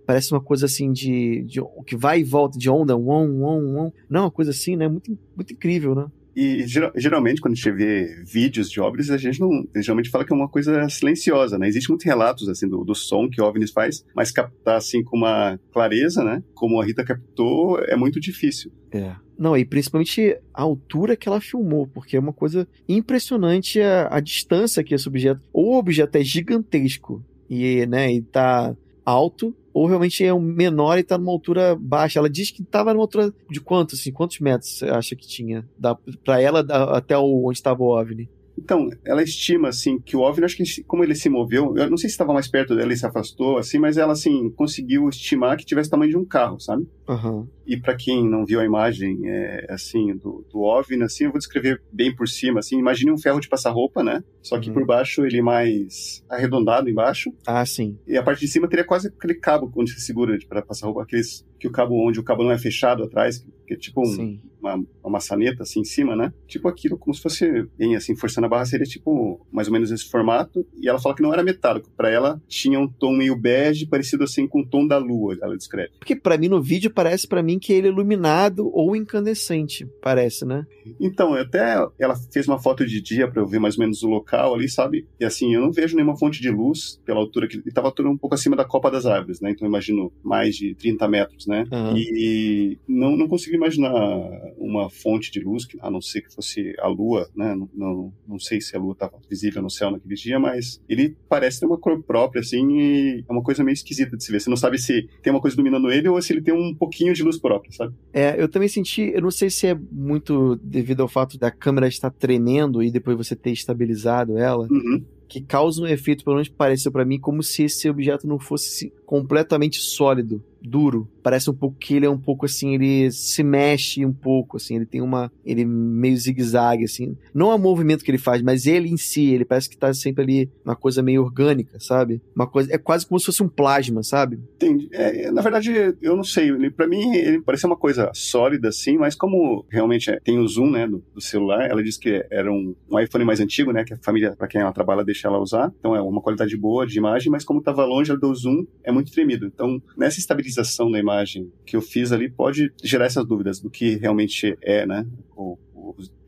Parece uma coisa assim de, de que vai e volta de onda, on, on, on. Não, uma coisa assim, né? Muito, muito incrível, né? E geralmente, quando a gente vê vídeos de OVNIs, a gente não. geralmente fala que é uma coisa silenciosa, né? Existem muitos relatos, assim, do, do som que OVNIs faz, mas captar, assim, com uma clareza, né? Como a Rita captou, é muito difícil. É. Não, e principalmente a altura que ela filmou, porque é uma coisa impressionante a, a distância que esse objeto. Ou o objeto é gigantesco e, né, e tá alto, ou realmente é um menor e está numa altura baixa. Ela diz que estava numa altura de quanto, assim, quantos metros você acha que tinha? Para ela até onde estava o OVNI? Então, ela estima, assim, que o OVNI, acho que como ele se moveu, eu não sei se estava mais perto dela e se afastou, assim, mas ela, assim, conseguiu estimar que tivesse o tamanho de um carro, sabe? Uhum. E para quem não viu a imagem, é, assim, do, do OVNI, assim, eu vou descrever bem por cima, assim, imagine um ferro de passar roupa, né? Só que uhum. por baixo ele mais arredondado embaixo. Ah, sim. E a parte de cima teria quase aquele cabo onde se segura para passar roupa, aqueles que o cabo onde o cabo não é fechado atrás, que é tipo um, uma, uma maçaneta assim em cima, né? Tipo aquilo como se fosse bem assim forçando a barra seria tipo mais ou menos esse formato. E ela fala que não era metálico, para ela tinha um tom meio bege, parecido assim com o tom da lua, ela descreve. Porque para mim no vídeo parece para mim que ele é iluminado ou incandescente, parece, né? Então, até ela fez uma foto de dia para eu ver mais ou menos o local ali, sabe? E assim, eu não vejo nenhuma fonte de luz pela altura que ele estava um pouco acima da copa das árvores, né? Então eu imagino mais de 30 metros, né? Uhum. E não, não consigo imaginar uma fonte de luz, a não ser que fosse a lua, né? Não, não, não sei se a lua estava visível no céu naquele dia, mas ele parece ter uma cor própria, assim, e é uma coisa meio esquisita de se ver. Você não sabe se tem uma coisa iluminando ele ou se ele tem um pouquinho de luz própria, sabe? É, eu também senti, eu não sei se é muito devido ao fato da câmera estar tremendo e depois você ter estabilizado ela. Uhum que causa um efeito, pelo menos pareceu para mim, como se esse objeto não fosse completamente sólido duro. Parece um pouco que ele é um pouco assim, ele se mexe um pouco, assim, ele tem uma. Ele meio zigue-zague, assim. Não é o movimento que ele faz, mas ele em si, ele parece que tá sempre ali uma coisa meio orgânica, sabe? Uma coisa. É quase como se fosse um plasma, sabe? Entendi. É, na verdade, eu não sei. Para mim, ele parecia uma coisa sólida, assim, mas como realmente é, tem o zoom, né, do, do, celular, ela disse que era um, um iPhone mais antigo, né, que a família, para quem ela trabalha, deixa ela usar. Então é uma qualidade boa de imagem, mas como tava longe, ela deu zoom, é muito tremido. Então, nessa estabilização da imagem que eu fiz ali, pode gerar essas dúvidas do que realmente é, né? O,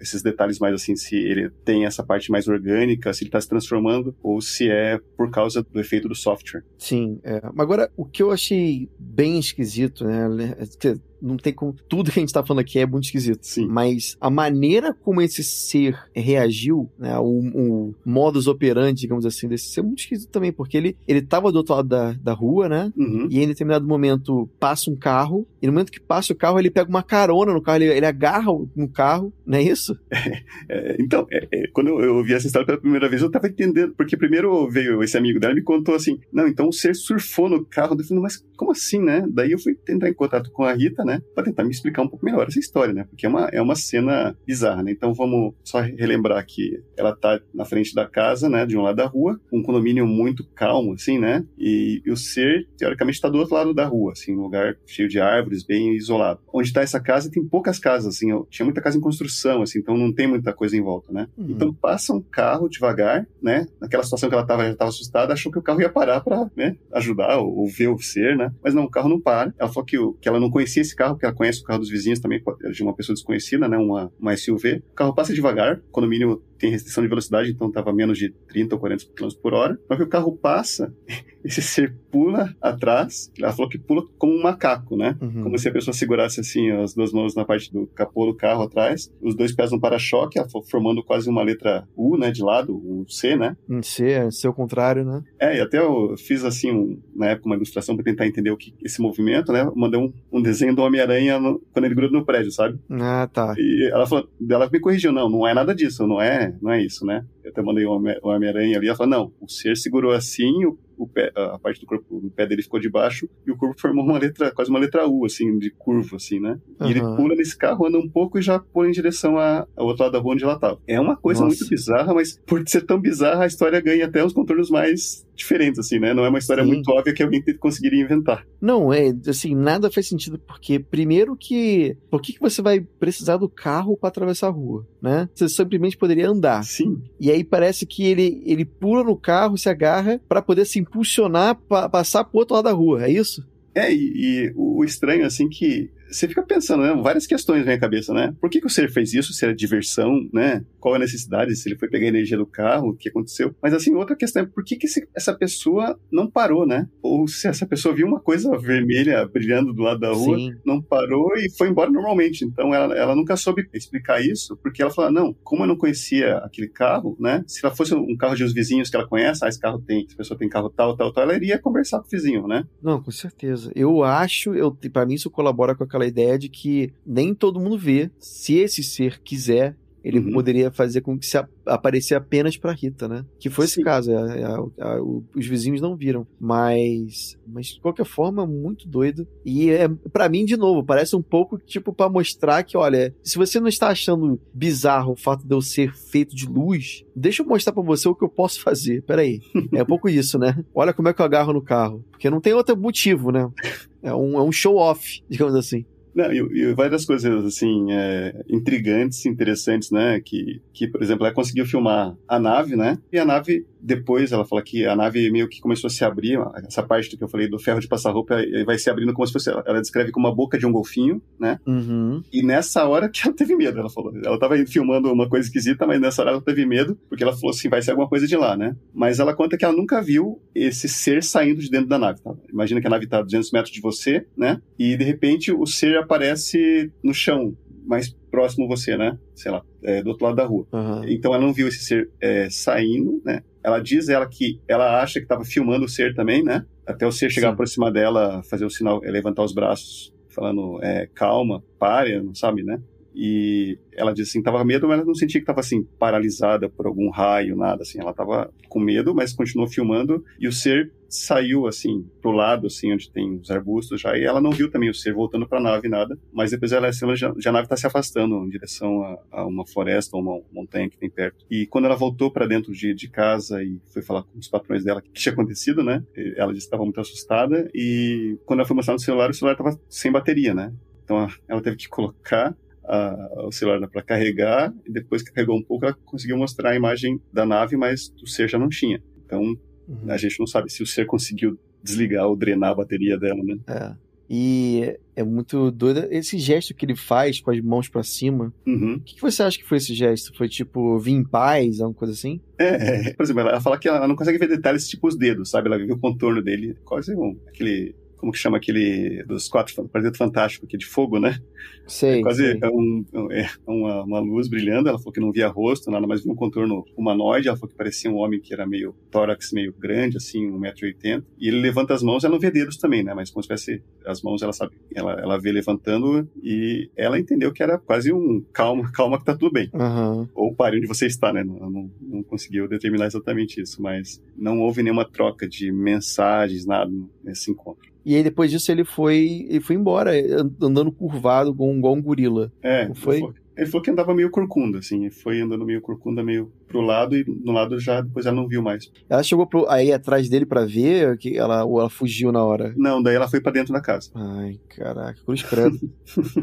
esses detalhes mais assim, se ele tem essa parte mais orgânica, se ele está se transformando, ou se é por causa do efeito do software. Sim, é. agora o que eu achei bem esquisito, né? É não tem como. Tudo que a gente tá falando aqui é muito esquisito. Sim. Mas a maneira como esse ser reagiu, né? O, o modus operandi, digamos assim, desse ser é muito esquisito também, porque ele, ele tava do outro lado da, da rua, né? Uhum. E em determinado momento passa um carro, e no momento que passa o carro, ele pega uma carona no carro, ele, ele agarra no carro, não é isso? É, então, é, é, quando eu, eu ouvi essa história pela primeira vez, eu tava entendendo, porque primeiro veio esse amigo dela e me contou assim: não, então o ser surfou no carro. Eu falei, mas como assim, né? Daí eu fui tentar em contato com a Rita, né? Pra tentar me explicar um pouco melhor essa história, né? Porque é uma, é uma cena bizarra, né? Então vamos só relembrar que ela tá na frente da casa, né? De um lado da rua, um condomínio muito calmo, assim, né? E, e o ser, teoricamente, tá do outro lado da rua, assim, um lugar cheio de árvores, bem isolado. Onde tá essa casa, tem poucas casas, assim, tinha muita casa em construção, assim, então não tem muita coisa em volta, né? Uhum. Então passa um carro devagar, né? Naquela situação que ela tava, já tava assustada, achou que o carro ia parar pra, né? Ajudar ou, ou ver o ser, né? Mas não, o carro não para. Ela falou que, que ela não conhecia esse carro, porque ela conhece o carro dos vizinhos também, de uma pessoa desconhecida, né? Uma, uma SUV. O carro passa devagar, condomínio tem restrição de velocidade, então estava menos de 30 ou 40 km por hora. Só que o carro passa, esse ser pula atrás, ela falou que pula como um macaco, né? Uhum. Como se a pessoa segurasse assim as duas mãos na parte do capô do carro atrás, os dois pés no para-choque, formando quase uma letra U, né, de lado, um C, né? Um C, é seu contrário, né? É, e até eu fiz assim, um, na época, uma ilustração para tentar entender o que esse movimento, né? Eu mandei um, um desenho do Homem-Aranha quando ele gruda no prédio, sabe? Ah, tá. E ela falou, ela me corrigiu, não, não é nada disso, não é, não é isso, né? Eu até mandei o Homem-Aranha ali, ela falou, não, o ser segurou assim, o o pé, a parte do corpo do pé dele ficou de baixo e o corpo formou uma letra, quase uma letra U, assim, de curva, assim, né? E ele pula nesse carro, anda um pouco e já pula em direção ao outro lado da rua onde ela tava. É uma coisa Nossa. muito bizarra, mas por ser tão bizarra, a história ganha até os contornos mais diferentes, assim, né? Não é uma história Sim. muito óbvia que alguém conseguiria inventar. Não, é, assim, nada faz sentido, porque primeiro que. Por que, que você vai precisar do carro para atravessar a rua, né? Você simplesmente poderia andar. Sim. E aí parece que ele, ele pula no carro, se agarra para poder se impulsionar para passar pro outro lado da rua, é isso? É, e, e o estranho, assim, que você fica pensando, né? Várias questões vêm à cabeça, né? Por que, que o ser fez isso? Se era diversão, né? Qual a necessidade? Se ele foi pegar a energia do carro, o que aconteceu? Mas assim, outra questão é por que, que esse, essa pessoa não parou, né? Ou se essa pessoa viu uma coisa vermelha brilhando do lado da rua, Sim. não parou e foi embora normalmente. Então ela, ela nunca soube explicar isso, porque ela falou: não, como eu não conhecia aquele carro, né? Se ela fosse um carro de uns vizinhos que ela conhece, ah, esse carro tem, essa pessoa tem carro tal, tal, tal, ela iria conversar com o vizinho, né? Não, com certeza. Eu acho, eu, para mim isso colabora com a aquela ideia de que nem todo mundo vê. Se esse ser quiser, ele uhum. poderia fazer com que se aparecer apenas para Rita, né? Que foi Sim. esse caso. A, a, a, os vizinhos não viram, mas, mas de qualquer forma muito doido. E é para mim de novo parece um pouco tipo para mostrar que, olha, se você não está achando bizarro o fato de eu ser feito de luz, deixa eu mostrar para você o que eu posso fazer. Peraí, é um pouco isso, né? Olha como é que eu agarro no carro, porque não tem outro motivo, né? É um, é um show off, digamos assim. Não, e, e, várias coisas, assim, é, intrigantes, interessantes, né? Que, que, por exemplo, ela conseguiu filmar a nave, né? E a nave depois ela fala que a nave meio que começou a se abrir, essa parte do que eu falei do ferro de passar roupa, vai se abrindo como se fosse, ela descreve como a boca de um golfinho, né? Uhum. E nessa hora que ela teve medo, ela falou. Ela tava filmando uma coisa esquisita, mas nessa hora ela teve medo, porque ela falou assim, vai ser alguma coisa de lá, né? Mas ela conta que ela nunca viu esse ser saindo de dentro da nave, tá? Imagina que a nave tá a 200 metros de você, né? E de repente o ser aparece no chão, mais próximo você, né? Sei lá, é, do outro lado da rua. Uhum. Então ela não viu esse ser é, saindo, né? Ela diz ela que ela acha que estava filmando o ser também, né? Até o ser chegar Sim. aproximar dela, fazer o sinal, levantar os braços, falando é, calma, pare, não sabe, né? E ela disse assim, tava medo, mas ela não sentia que estava assim paralisada por algum raio, nada assim. Ela estava com medo, mas continuou filmando e o ser saiu assim pro lado assim onde tem os arbustos já e ela não viu também o ser voltando para a nave nada, mas depois ela já, já a nave está se afastando em direção a, a, uma floresta ou uma montanha que tem perto. E quando ela voltou para dentro de, de casa e foi falar com os patrões dela o que tinha acontecido, né? Ela disse que estava muito assustada e quando ela foi mostrar no celular, o celular estava sem bateria, né? Então ela teve que colocar a, o celular para carregar, e depois que carregou um pouco, ela conseguiu mostrar a imagem da nave, mas o ser já não tinha. Então, uhum. a gente não sabe se o ser conseguiu desligar ou drenar a bateria dela, né? É. E é muito doido esse gesto que ele faz com as mãos para cima. Uhum. O que, que, você acha que foi esse gesto? Foi tipo, vir em paz, alguma coisa assim? É, é, por exemplo, ela fala que ela não consegue ver detalhes tipo os dedos, sabe? Ela vê o contorno dele, quase um, aquele como que chama aquele dos quatro Quarteto Fantástico, que é de fogo, né? Sei, é quase sei. É um, é uma, uma luz brilhando. Ela falou que não via rosto, nada mais via um contorno humanoide. Ela falou que parecia um homem que era meio tórax, meio grande, assim, 1,80m. E ele levanta as mãos, ela não vê dedos também, né? Mas como se tivesse as mãos, ela sabe, ela, ela vê levantando e ela entendeu que era quase um calma, calma que tá tudo bem. Uhum. Ou pare onde você está, né? Não, não, não conseguiu determinar exatamente isso, mas não houve nenhuma troca de mensagens, nada nesse encontro. E aí depois disso ele foi, ele foi embora, andando curvado com igual um gorila. É, foi? Ele falou que andava meio corcunda, assim, ele foi andando meio corcunda, meio pro lado, e no lado já, depois ela não viu mais. Ela chegou pro, aí atrás dele pra ver, que ela, ou ela fugiu na hora? Não, daí ela foi para dentro da casa. Ai, caraca, cruz credo.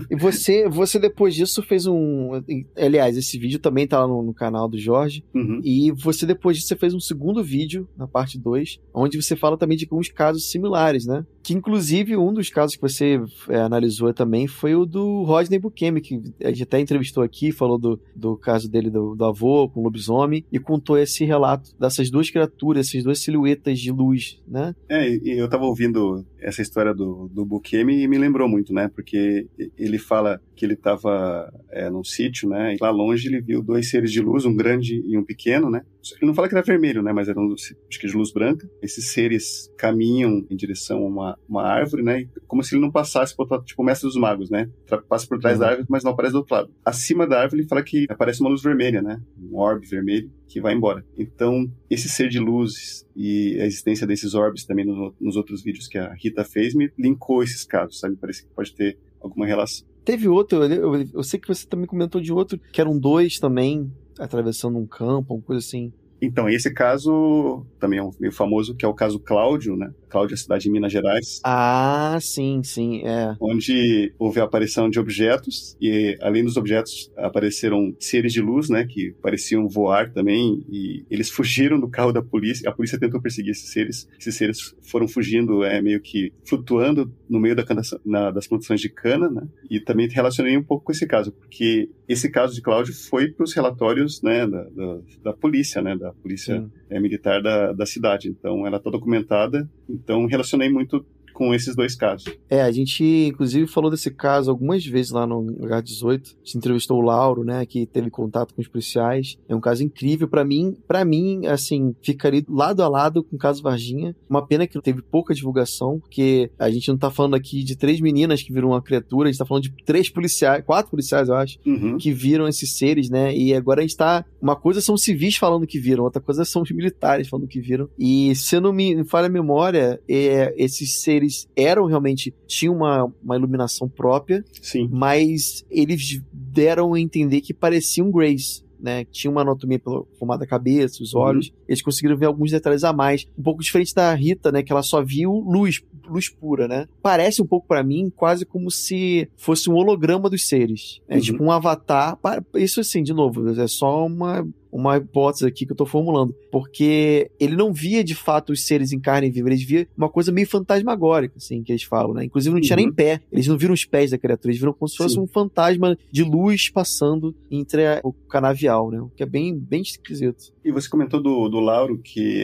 e você, você depois disso fez um... Aliás, esse vídeo também tá lá no, no canal do Jorge, Uhum. e você depois disso você fez um segundo vídeo, na parte 2, onde você fala também de alguns casos similares, né? Que inclusive um dos casos que você é, analisou também foi o do Rodney Bukemi, que a gente até entrevistou aqui, falou do, do caso dele do, do avô com o lobisomem, e contou esse relato dessas duas criaturas, essas duas silhuetas de luz, né? É, e eu tava ouvindo essa história do, do Bukemi e me lembrou muito, né? Porque ele fala que ele tava é, num sítio, né? E lá longe ele viu dois seres de luz, um grande e um pequeno, né? Ele não fala que era vermelho, né? Mas eram, acho que de luz branca. Esses seres caminham em direção a uma, uma árvore, né? Como se ele não passasse por tipo o mestre dos magos, né? Passa por trás Uhum. da árvore, mas não aparece do outro lado. Acima da árvore ele fala que aparece uma luz vermelha, né? Um orbe vermelho que vai embora. Então, esse ser de luz e a existência desses orbes também no- nos outros vídeos que a Rita fez me linkou esses casos, sabe? Parece que pode ter alguma relação. Teve outro, eu, eu- eu sei que você também comentou de outro, que eram dois também, atravessando um campo, uma coisa assim. Então, esse caso também é um meio famoso, que é o caso Cláudio, né? Cláudio é a cidade de Minas Gerais, Ah, sim, sim, é. onde houve a aparição de objetos e além dos objetos apareceram seres de luz, né, que pareciam voar também e eles fugiram do carro da polícia. A polícia tentou perseguir esses seres. Esses seres foram fugindo, é meio que flutuando no meio da na, das plantações de cana, né? E também relacionei um pouco com esse caso, porque esse caso de Cláudio foi para os relatórios, né, da, da, da polícia, né, da polícia Sim. é, militar da, da cidade. Então, ela está documentada. Então, relacionei muito com esses dois casos. É, a gente inclusive falou desse caso algumas vezes lá no Lugar 18. A gente entrevistou o Lauro, né, que teve contato com os policiais. É um caso incrível pra mim. Para mim, assim, ficaria lado a lado com o caso Varginha. Uma pena que teve pouca divulgação, porque a gente não tá falando aqui de três meninas que viram uma criatura, a gente tá falando de três policiais, quatro policiais, eu acho, Uhum. que viram esses seres, né? E agora a gente tá. Uma coisa são civis falando que viram, outra coisa são os militares falando que viram. E se eu não me falha a memória, é, esses seres eram realmente. tinham uma, uma iluminação própria, Sim. mas eles deram a entender que pareciam Grace. Né, tinha uma anatomia pela formada da cabeça, os olhos, eles conseguiram ver alguns detalhes a mais, um pouco diferente da Rita, né, que ela só viu luz, luz pura, né? Parece um pouco pra mim quase como se fosse um holograma dos seres, é Uhum. tipo um avatar. Isso assim, de novo, é só uma uma hipótese aqui que eu tô formulando, porque ele não via de fato os seres em carne viva, eles via uma coisa meio fantasmagórica, assim, que eles falam, né? Inclusive não tinha Uhum. nem pé, eles não viram os pés da criatura, eles viram como se fosse Sim. um fantasma de luz passando entre a- o canavial, né? O que é bem, bem esquisito. E você comentou do, do Lauro, que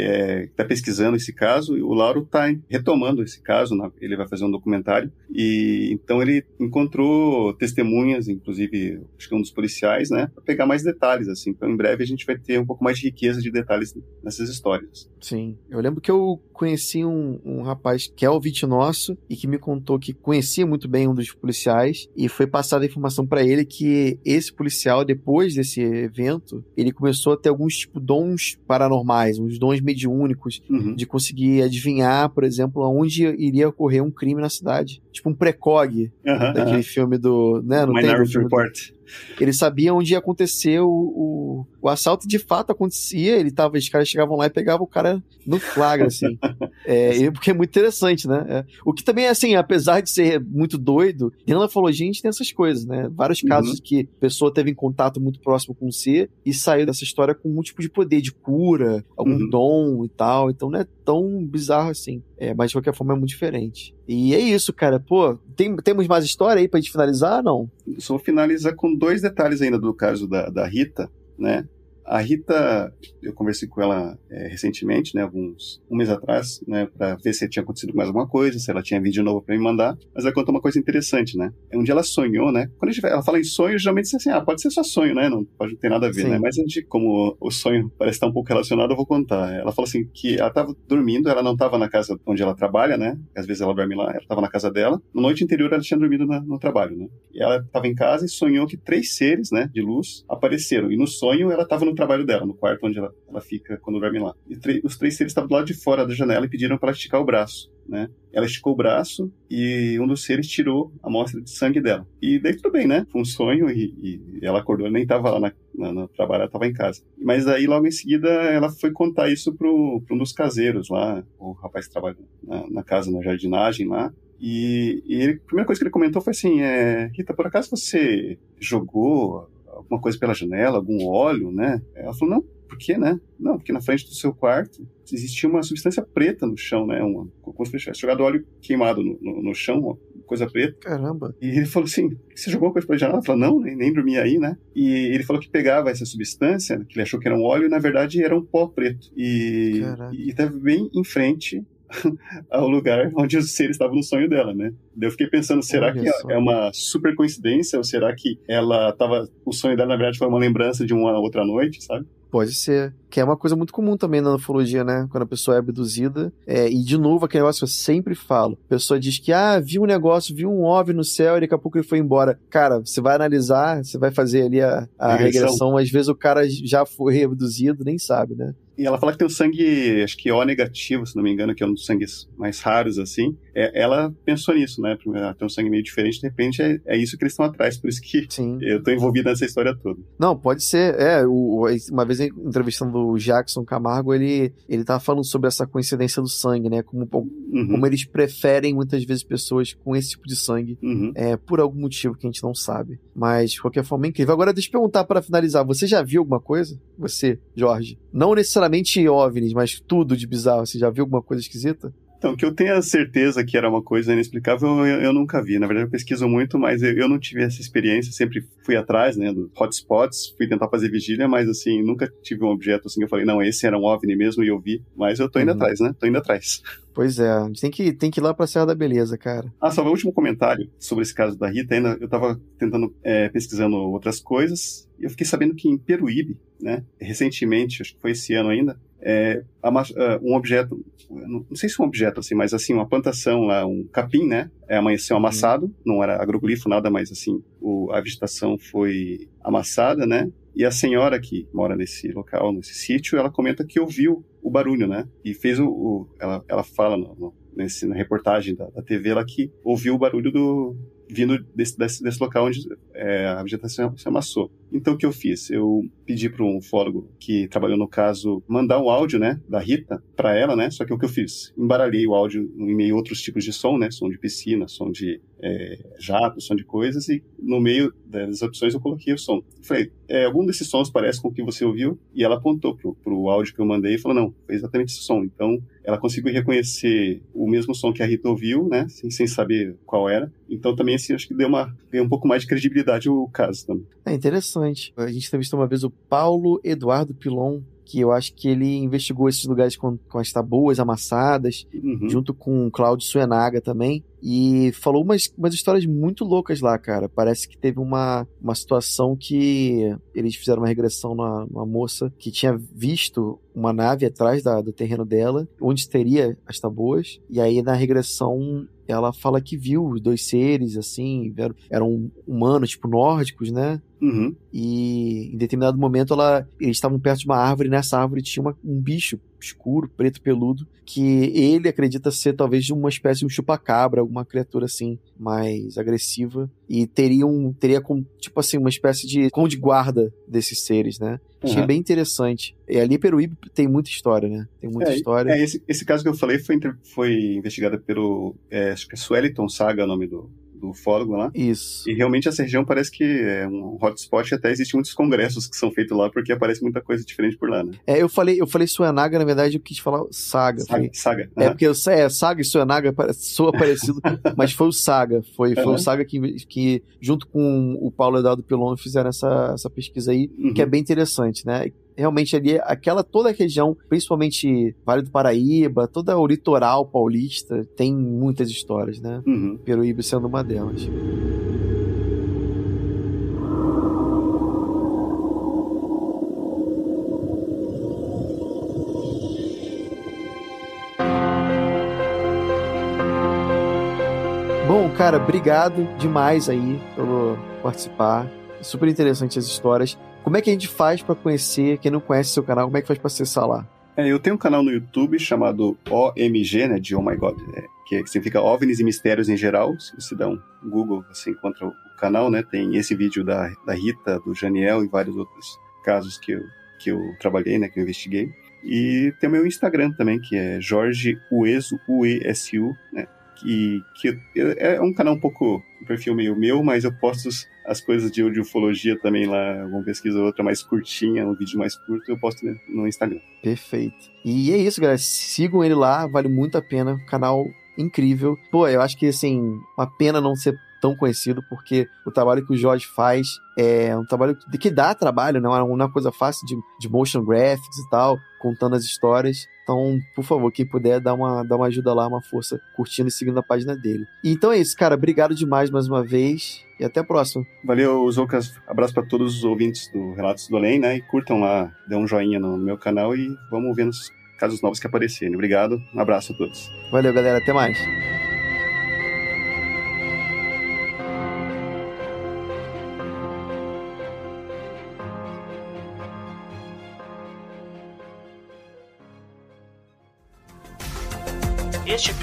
está pesquisando esse caso, e o Lauro está retomando esse caso, né? ele vai fazer um documentário, e então ele encontrou testemunhas, inclusive, acho que um dos policiais, né, para pegar mais detalhes, assim. Então, em breve, a gente vai ter um pouco mais de riqueza de detalhes nessas histórias. Sim. Eu lembro que eu conheci um, um rapaz que é ouvinte nosso e que me contou que conhecia muito bem um dos policiais e foi passada a informação pra ele que esse policial, depois desse evento, ele começou a ter alguns tipo dons paranormais, uns dons mediúnicos Uhum. de conseguir adivinhar, por exemplo, aonde iria ocorrer um crime na cidade. Tipo um precog Aham, daquele aham. filme do, né, não tem do Minority filme do- Report. Ele sabia onde ia acontecer o, o, o assalto e de fato acontecia. Ele tava, os caras chegavam lá e pegavam o cara no flagra, assim. É, porque é muito interessante, né? É. O que também, assim, apesar de ser muito doido, Renan falou, gente, tem essas coisas, né? Vários casos uhum. que a pessoa teve em contato muito próximo com ser e saiu dessa história com algum tipo de poder de cura, algum uhum. dom e tal. Então não é tão bizarro assim. É, mas de qualquer forma é muito diferente. E é isso, cara. Pô, tem, temos mais história aí pra gente finalizar? Não. Só finalizar com dois detalhes ainda do caso da, da Rita, né? A Rita, eu conversei com ela é, recentemente, né, alguns um mês atrás, né, para ver se tinha acontecido mais alguma coisa, se ela tinha vídeo novo para me mandar. Mas ela contou uma coisa interessante, né? É um dia ela sonhou, né? Quando a gente, ela fala em sonho, geralmente assim, ah, pode ser só sonho, né? Não pode ter nada a ver, Sim. né? Mas a gente, como o sonho parece estar um pouco relacionado, eu vou contar. Ela falou assim que ela estava dormindo, ela não estava na casa onde ela trabalha, né? Às vezes ela dorme lá, ela estava na casa dela. Na noite anterior ela tinha dormido na, no trabalho, né? E ela estava em casa e sonhou que três seres, né, de luz apareceram. E no sonho ela estava no trabalho dela, no quarto onde ela, ela fica quando dorme lá. E os três seres estavam do lado de fora da janela e pediram para esticar o braço, né? Ela esticou o braço e um dos seres tirou a amostra de sangue dela. E daí tudo bem, né? Foi um sonho e, e ela acordou, nem estava lá na, na, no trabalho, ela estava em casa. Mas aí logo em seguida ela foi contar isso para um dos caseiros lá, o rapaz que trabalha na, na casa, na jardinagem lá. E, e ele, a primeira coisa que ele comentou foi assim: é, Rita, por acaso você jogou alguma coisa pela janela, algum óleo, né? Ela falou: não, por quê, né? Não, porque na frente do seu quarto existia uma substância preta no chão, né? Uma, como se tivesse jogado óleo queimado no, no, no chão, uma coisa preta. Caramba. E ele falou assim: você jogou uma coisa pela janela? Ela falou: não, nem, nem dormia aí, né? E ele falou que pegava essa substância, que ele achou que era um óleo, e na verdade era um pó preto. E, e estava bem em frente ao lugar onde os seres estavam no sonho dela, né? Eu fiquei pensando, será Olha que só. é uma super coincidência ou será que ela tava, o sonho dela na verdade foi uma lembrança de uma outra noite, sabe? Pode ser. Que é uma coisa muito comum também na ufologia, né? Quando a pessoa é abduzida. É, e, de novo, aquele negócio que eu sempre falo. A pessoa diz que, ah, viu um negócio, viu um OVNI no céu e daqui a pouco ele foi embora. Cara, você vai analisar, você vai fazer ali a, a regressão. regressão. Às vezes o cara já foi abduzido, nem sabe, né? E ela fala que tem o sangue, acho que O negativo, se não me engano, que é um dos sangues mais raros, assim. É, ela pensou nisso, né? Ela tem um sangue meio diferente, de repente é, é isso que eles estão atrás, por isso que Sim. eu tô envolvido nessa história toda. Não, pode ser. É, o, uma vez entrevistando o Jackson Camargo, ele, ele tava falando sobre essa coincidência do sangue, né? Como, uhum. como eles preferem muitas vezes pessoas com esse tipo de sangue, uhum. é, por algum motivo que a gente não sabe. Mas, de qualquer forma, é incrível. Agora, deixa eu perguntar para finalizar: você já viu alguma coisa? Você, Jorge? Não necessariamente necessariamente OVNIs, mas tudo de bizarro. Você já viu alguma coisa esquisita? Então, que eu tenha certeza que era uma coisa inexplicável, eu, eu nunca vi. Na verdade, eu pesquiso muito, mas eu, eu, não tive essa experiência. Sempre fui atrás, né, do hotspots, fui tentar fazer vigília, mas assim, nunca tive um objeto assim que eu falei, não, esse era um OVNI mesmo e eu vi. Mas eu tô indo uhum. atrás, né? Tô indo atrás. Pois é, a gente tem que, tem que ir lá pra Serra da Beleza, cara. Ah, só o último comentário sobre esse caso da Rita. Ainda eu tava tentando, é, pesquisando outras coisas, e eu fiquei sabendo que em Peruíbe, né, recentemente, acho que foi esse ano ainda, é, é, um objeto, não sei se um objeto assim, mas assim, uma plantação lá, um capim, né? É, amanheceu uhum. amassado, não era agroglifo, nada, mas assim, o, a vegetação foi amassada, né? E a senhora que mora nesse local, nesse sítio, ela comenta que ouviu o barulho, né? E fez o. o ela, ela fala no, no, nesse, na reportagem da, da TV lá que ouviu o barulho do, vindo desse, desse, desse local onde é, a vegetação se amassou. Então, o que eu fiz? Eu pedi para um ufólogo que trabalhou no caso mandar um áudio, né, da Rita para ela, né? Só que o que eu fiz? Embaralhei o áudio em meio a outros tipos de som, né? Som de piscina, som de é, jato, som de coisas, e no meio das opções eu coloquei o som. Falei, é, algum desses sons parece com o que você ouviu? E ela apontou pro, pro áudio que eu mandei e falou, não, foi exatamente esse som. Então, ela conseguiu reconhecer o mesmo som que a Rita ouviu, né? Sem, sem saber qual era. Então, também, assim, acho que deu, uma, deu um pouco mais de credibilidade o caso também. É interessante. A gente entrevistou uma vez o Paulo Eduardo Pilon, que eu acho que ele investigou esses lugares com, com as tabuas amassadas, uhum. junto com o Claudio Suenaga também. E falou umas, umas histórias muito loucas lá, cara. Parece que teve uma, uma situação que eles fizeram uma regressão numa, numa moça que tinha visto uma nave atrás da, do terreno dela, onde teria as tabuas. E aí na regressão ela fala que viu os dois seres, assim, eram, eram humanos, tipo, nórdicos, né? Uhum. E em determinado momento ela, eles estavam perto de uma árvore e nessa árvore tinha uma, um bicho escuro, preto peludo, que ele acredita ser talvez uma espécie de um chupacabra, alguma criatura assim mais agressiva e teria um teria como tipo assim uma espécie de cão de guarda desses seres, né? Uhum. Achei bem interessante. E ali Peruíbe tem muita história, né? Tem muita é, história. É, esse, esse caso que eu falei foi, foi investigado pelo é, acho que é Swellington Saga, é o nome do, do fórum lá. Isso. E realmente essa região parece que é um hotspot, até existem muitos congressos que são feitos lá, porque aparece muita coisa diferente por lá, né? É, eu falei, eu falei Suenaga, na verdade eu quis falar Saga. Saga. É, porque eu, é, Saga e Suenaga soa parecido, mas foi o Saga. Foi, foi uhum. o Saga que, que, junto com o Paulo Eduardo Pelon, fizeram essa, essa pesquisa aí, uhum. que é bem interessante, né? Realmente ali, aquela toda a região, principalmente Vale do Paraíba, toda o litoral paulista, tem muitas histórias, né? Uhum. Peruíbe sendo uma delas. Bom, cara, obrigado demais aí pelo participar. Super interessante as histórias. Como é que a gente faz para conhecer, quem não conhece seu canal, como é que faz para acessar lá? É, eu tenho um canal no YouTube chamado OMG, né, de Oh My God, é, que significa OVNIs e Mistérios em geral. Se você dá um Google, você encontra o canal, né, tem esse vídeo da, da Rita, do Janiel e vários outros casos que eu, que eu trabalhei, né, que eu investiguei. E tem o meu Instagram também, que é Jorge Ueso, U-E-S-U, né, que, que é um canal um pouco, um perfil meio meu, mas eu posto as coisas de ufologia também lá, alguma pesquisa ou outra mais curtinha, um vídeo mais curto, eu posto no Instagram. Perfeito. E é isso, galera. Sigam ele lá, vale muito a pena. Canal incrível. Pô, eu acho que, assim, uma pena não ser tão conhecido, porque o trabalho que o Jorge faz é um trabalho que dá trabalho, não é uma coisa fácil de, de motion graphics e tal, contando as histórias. Então, por favor, quem puder, dá uma, dá uma ajuda lá, uma força, curtindo e seguindo a página dele. Então é isso, cara. Obrigado demais mais uma vez e até a próxima. Valeu, Zoucas. Abraço para todos os ouvintes do Relatos do Além, né? E curtam lá, dê um joinha no meu canal e vamos vendo os casos novos que aparecerem. Obrigado, um abraço a todos. Valeu, galera. Até mais.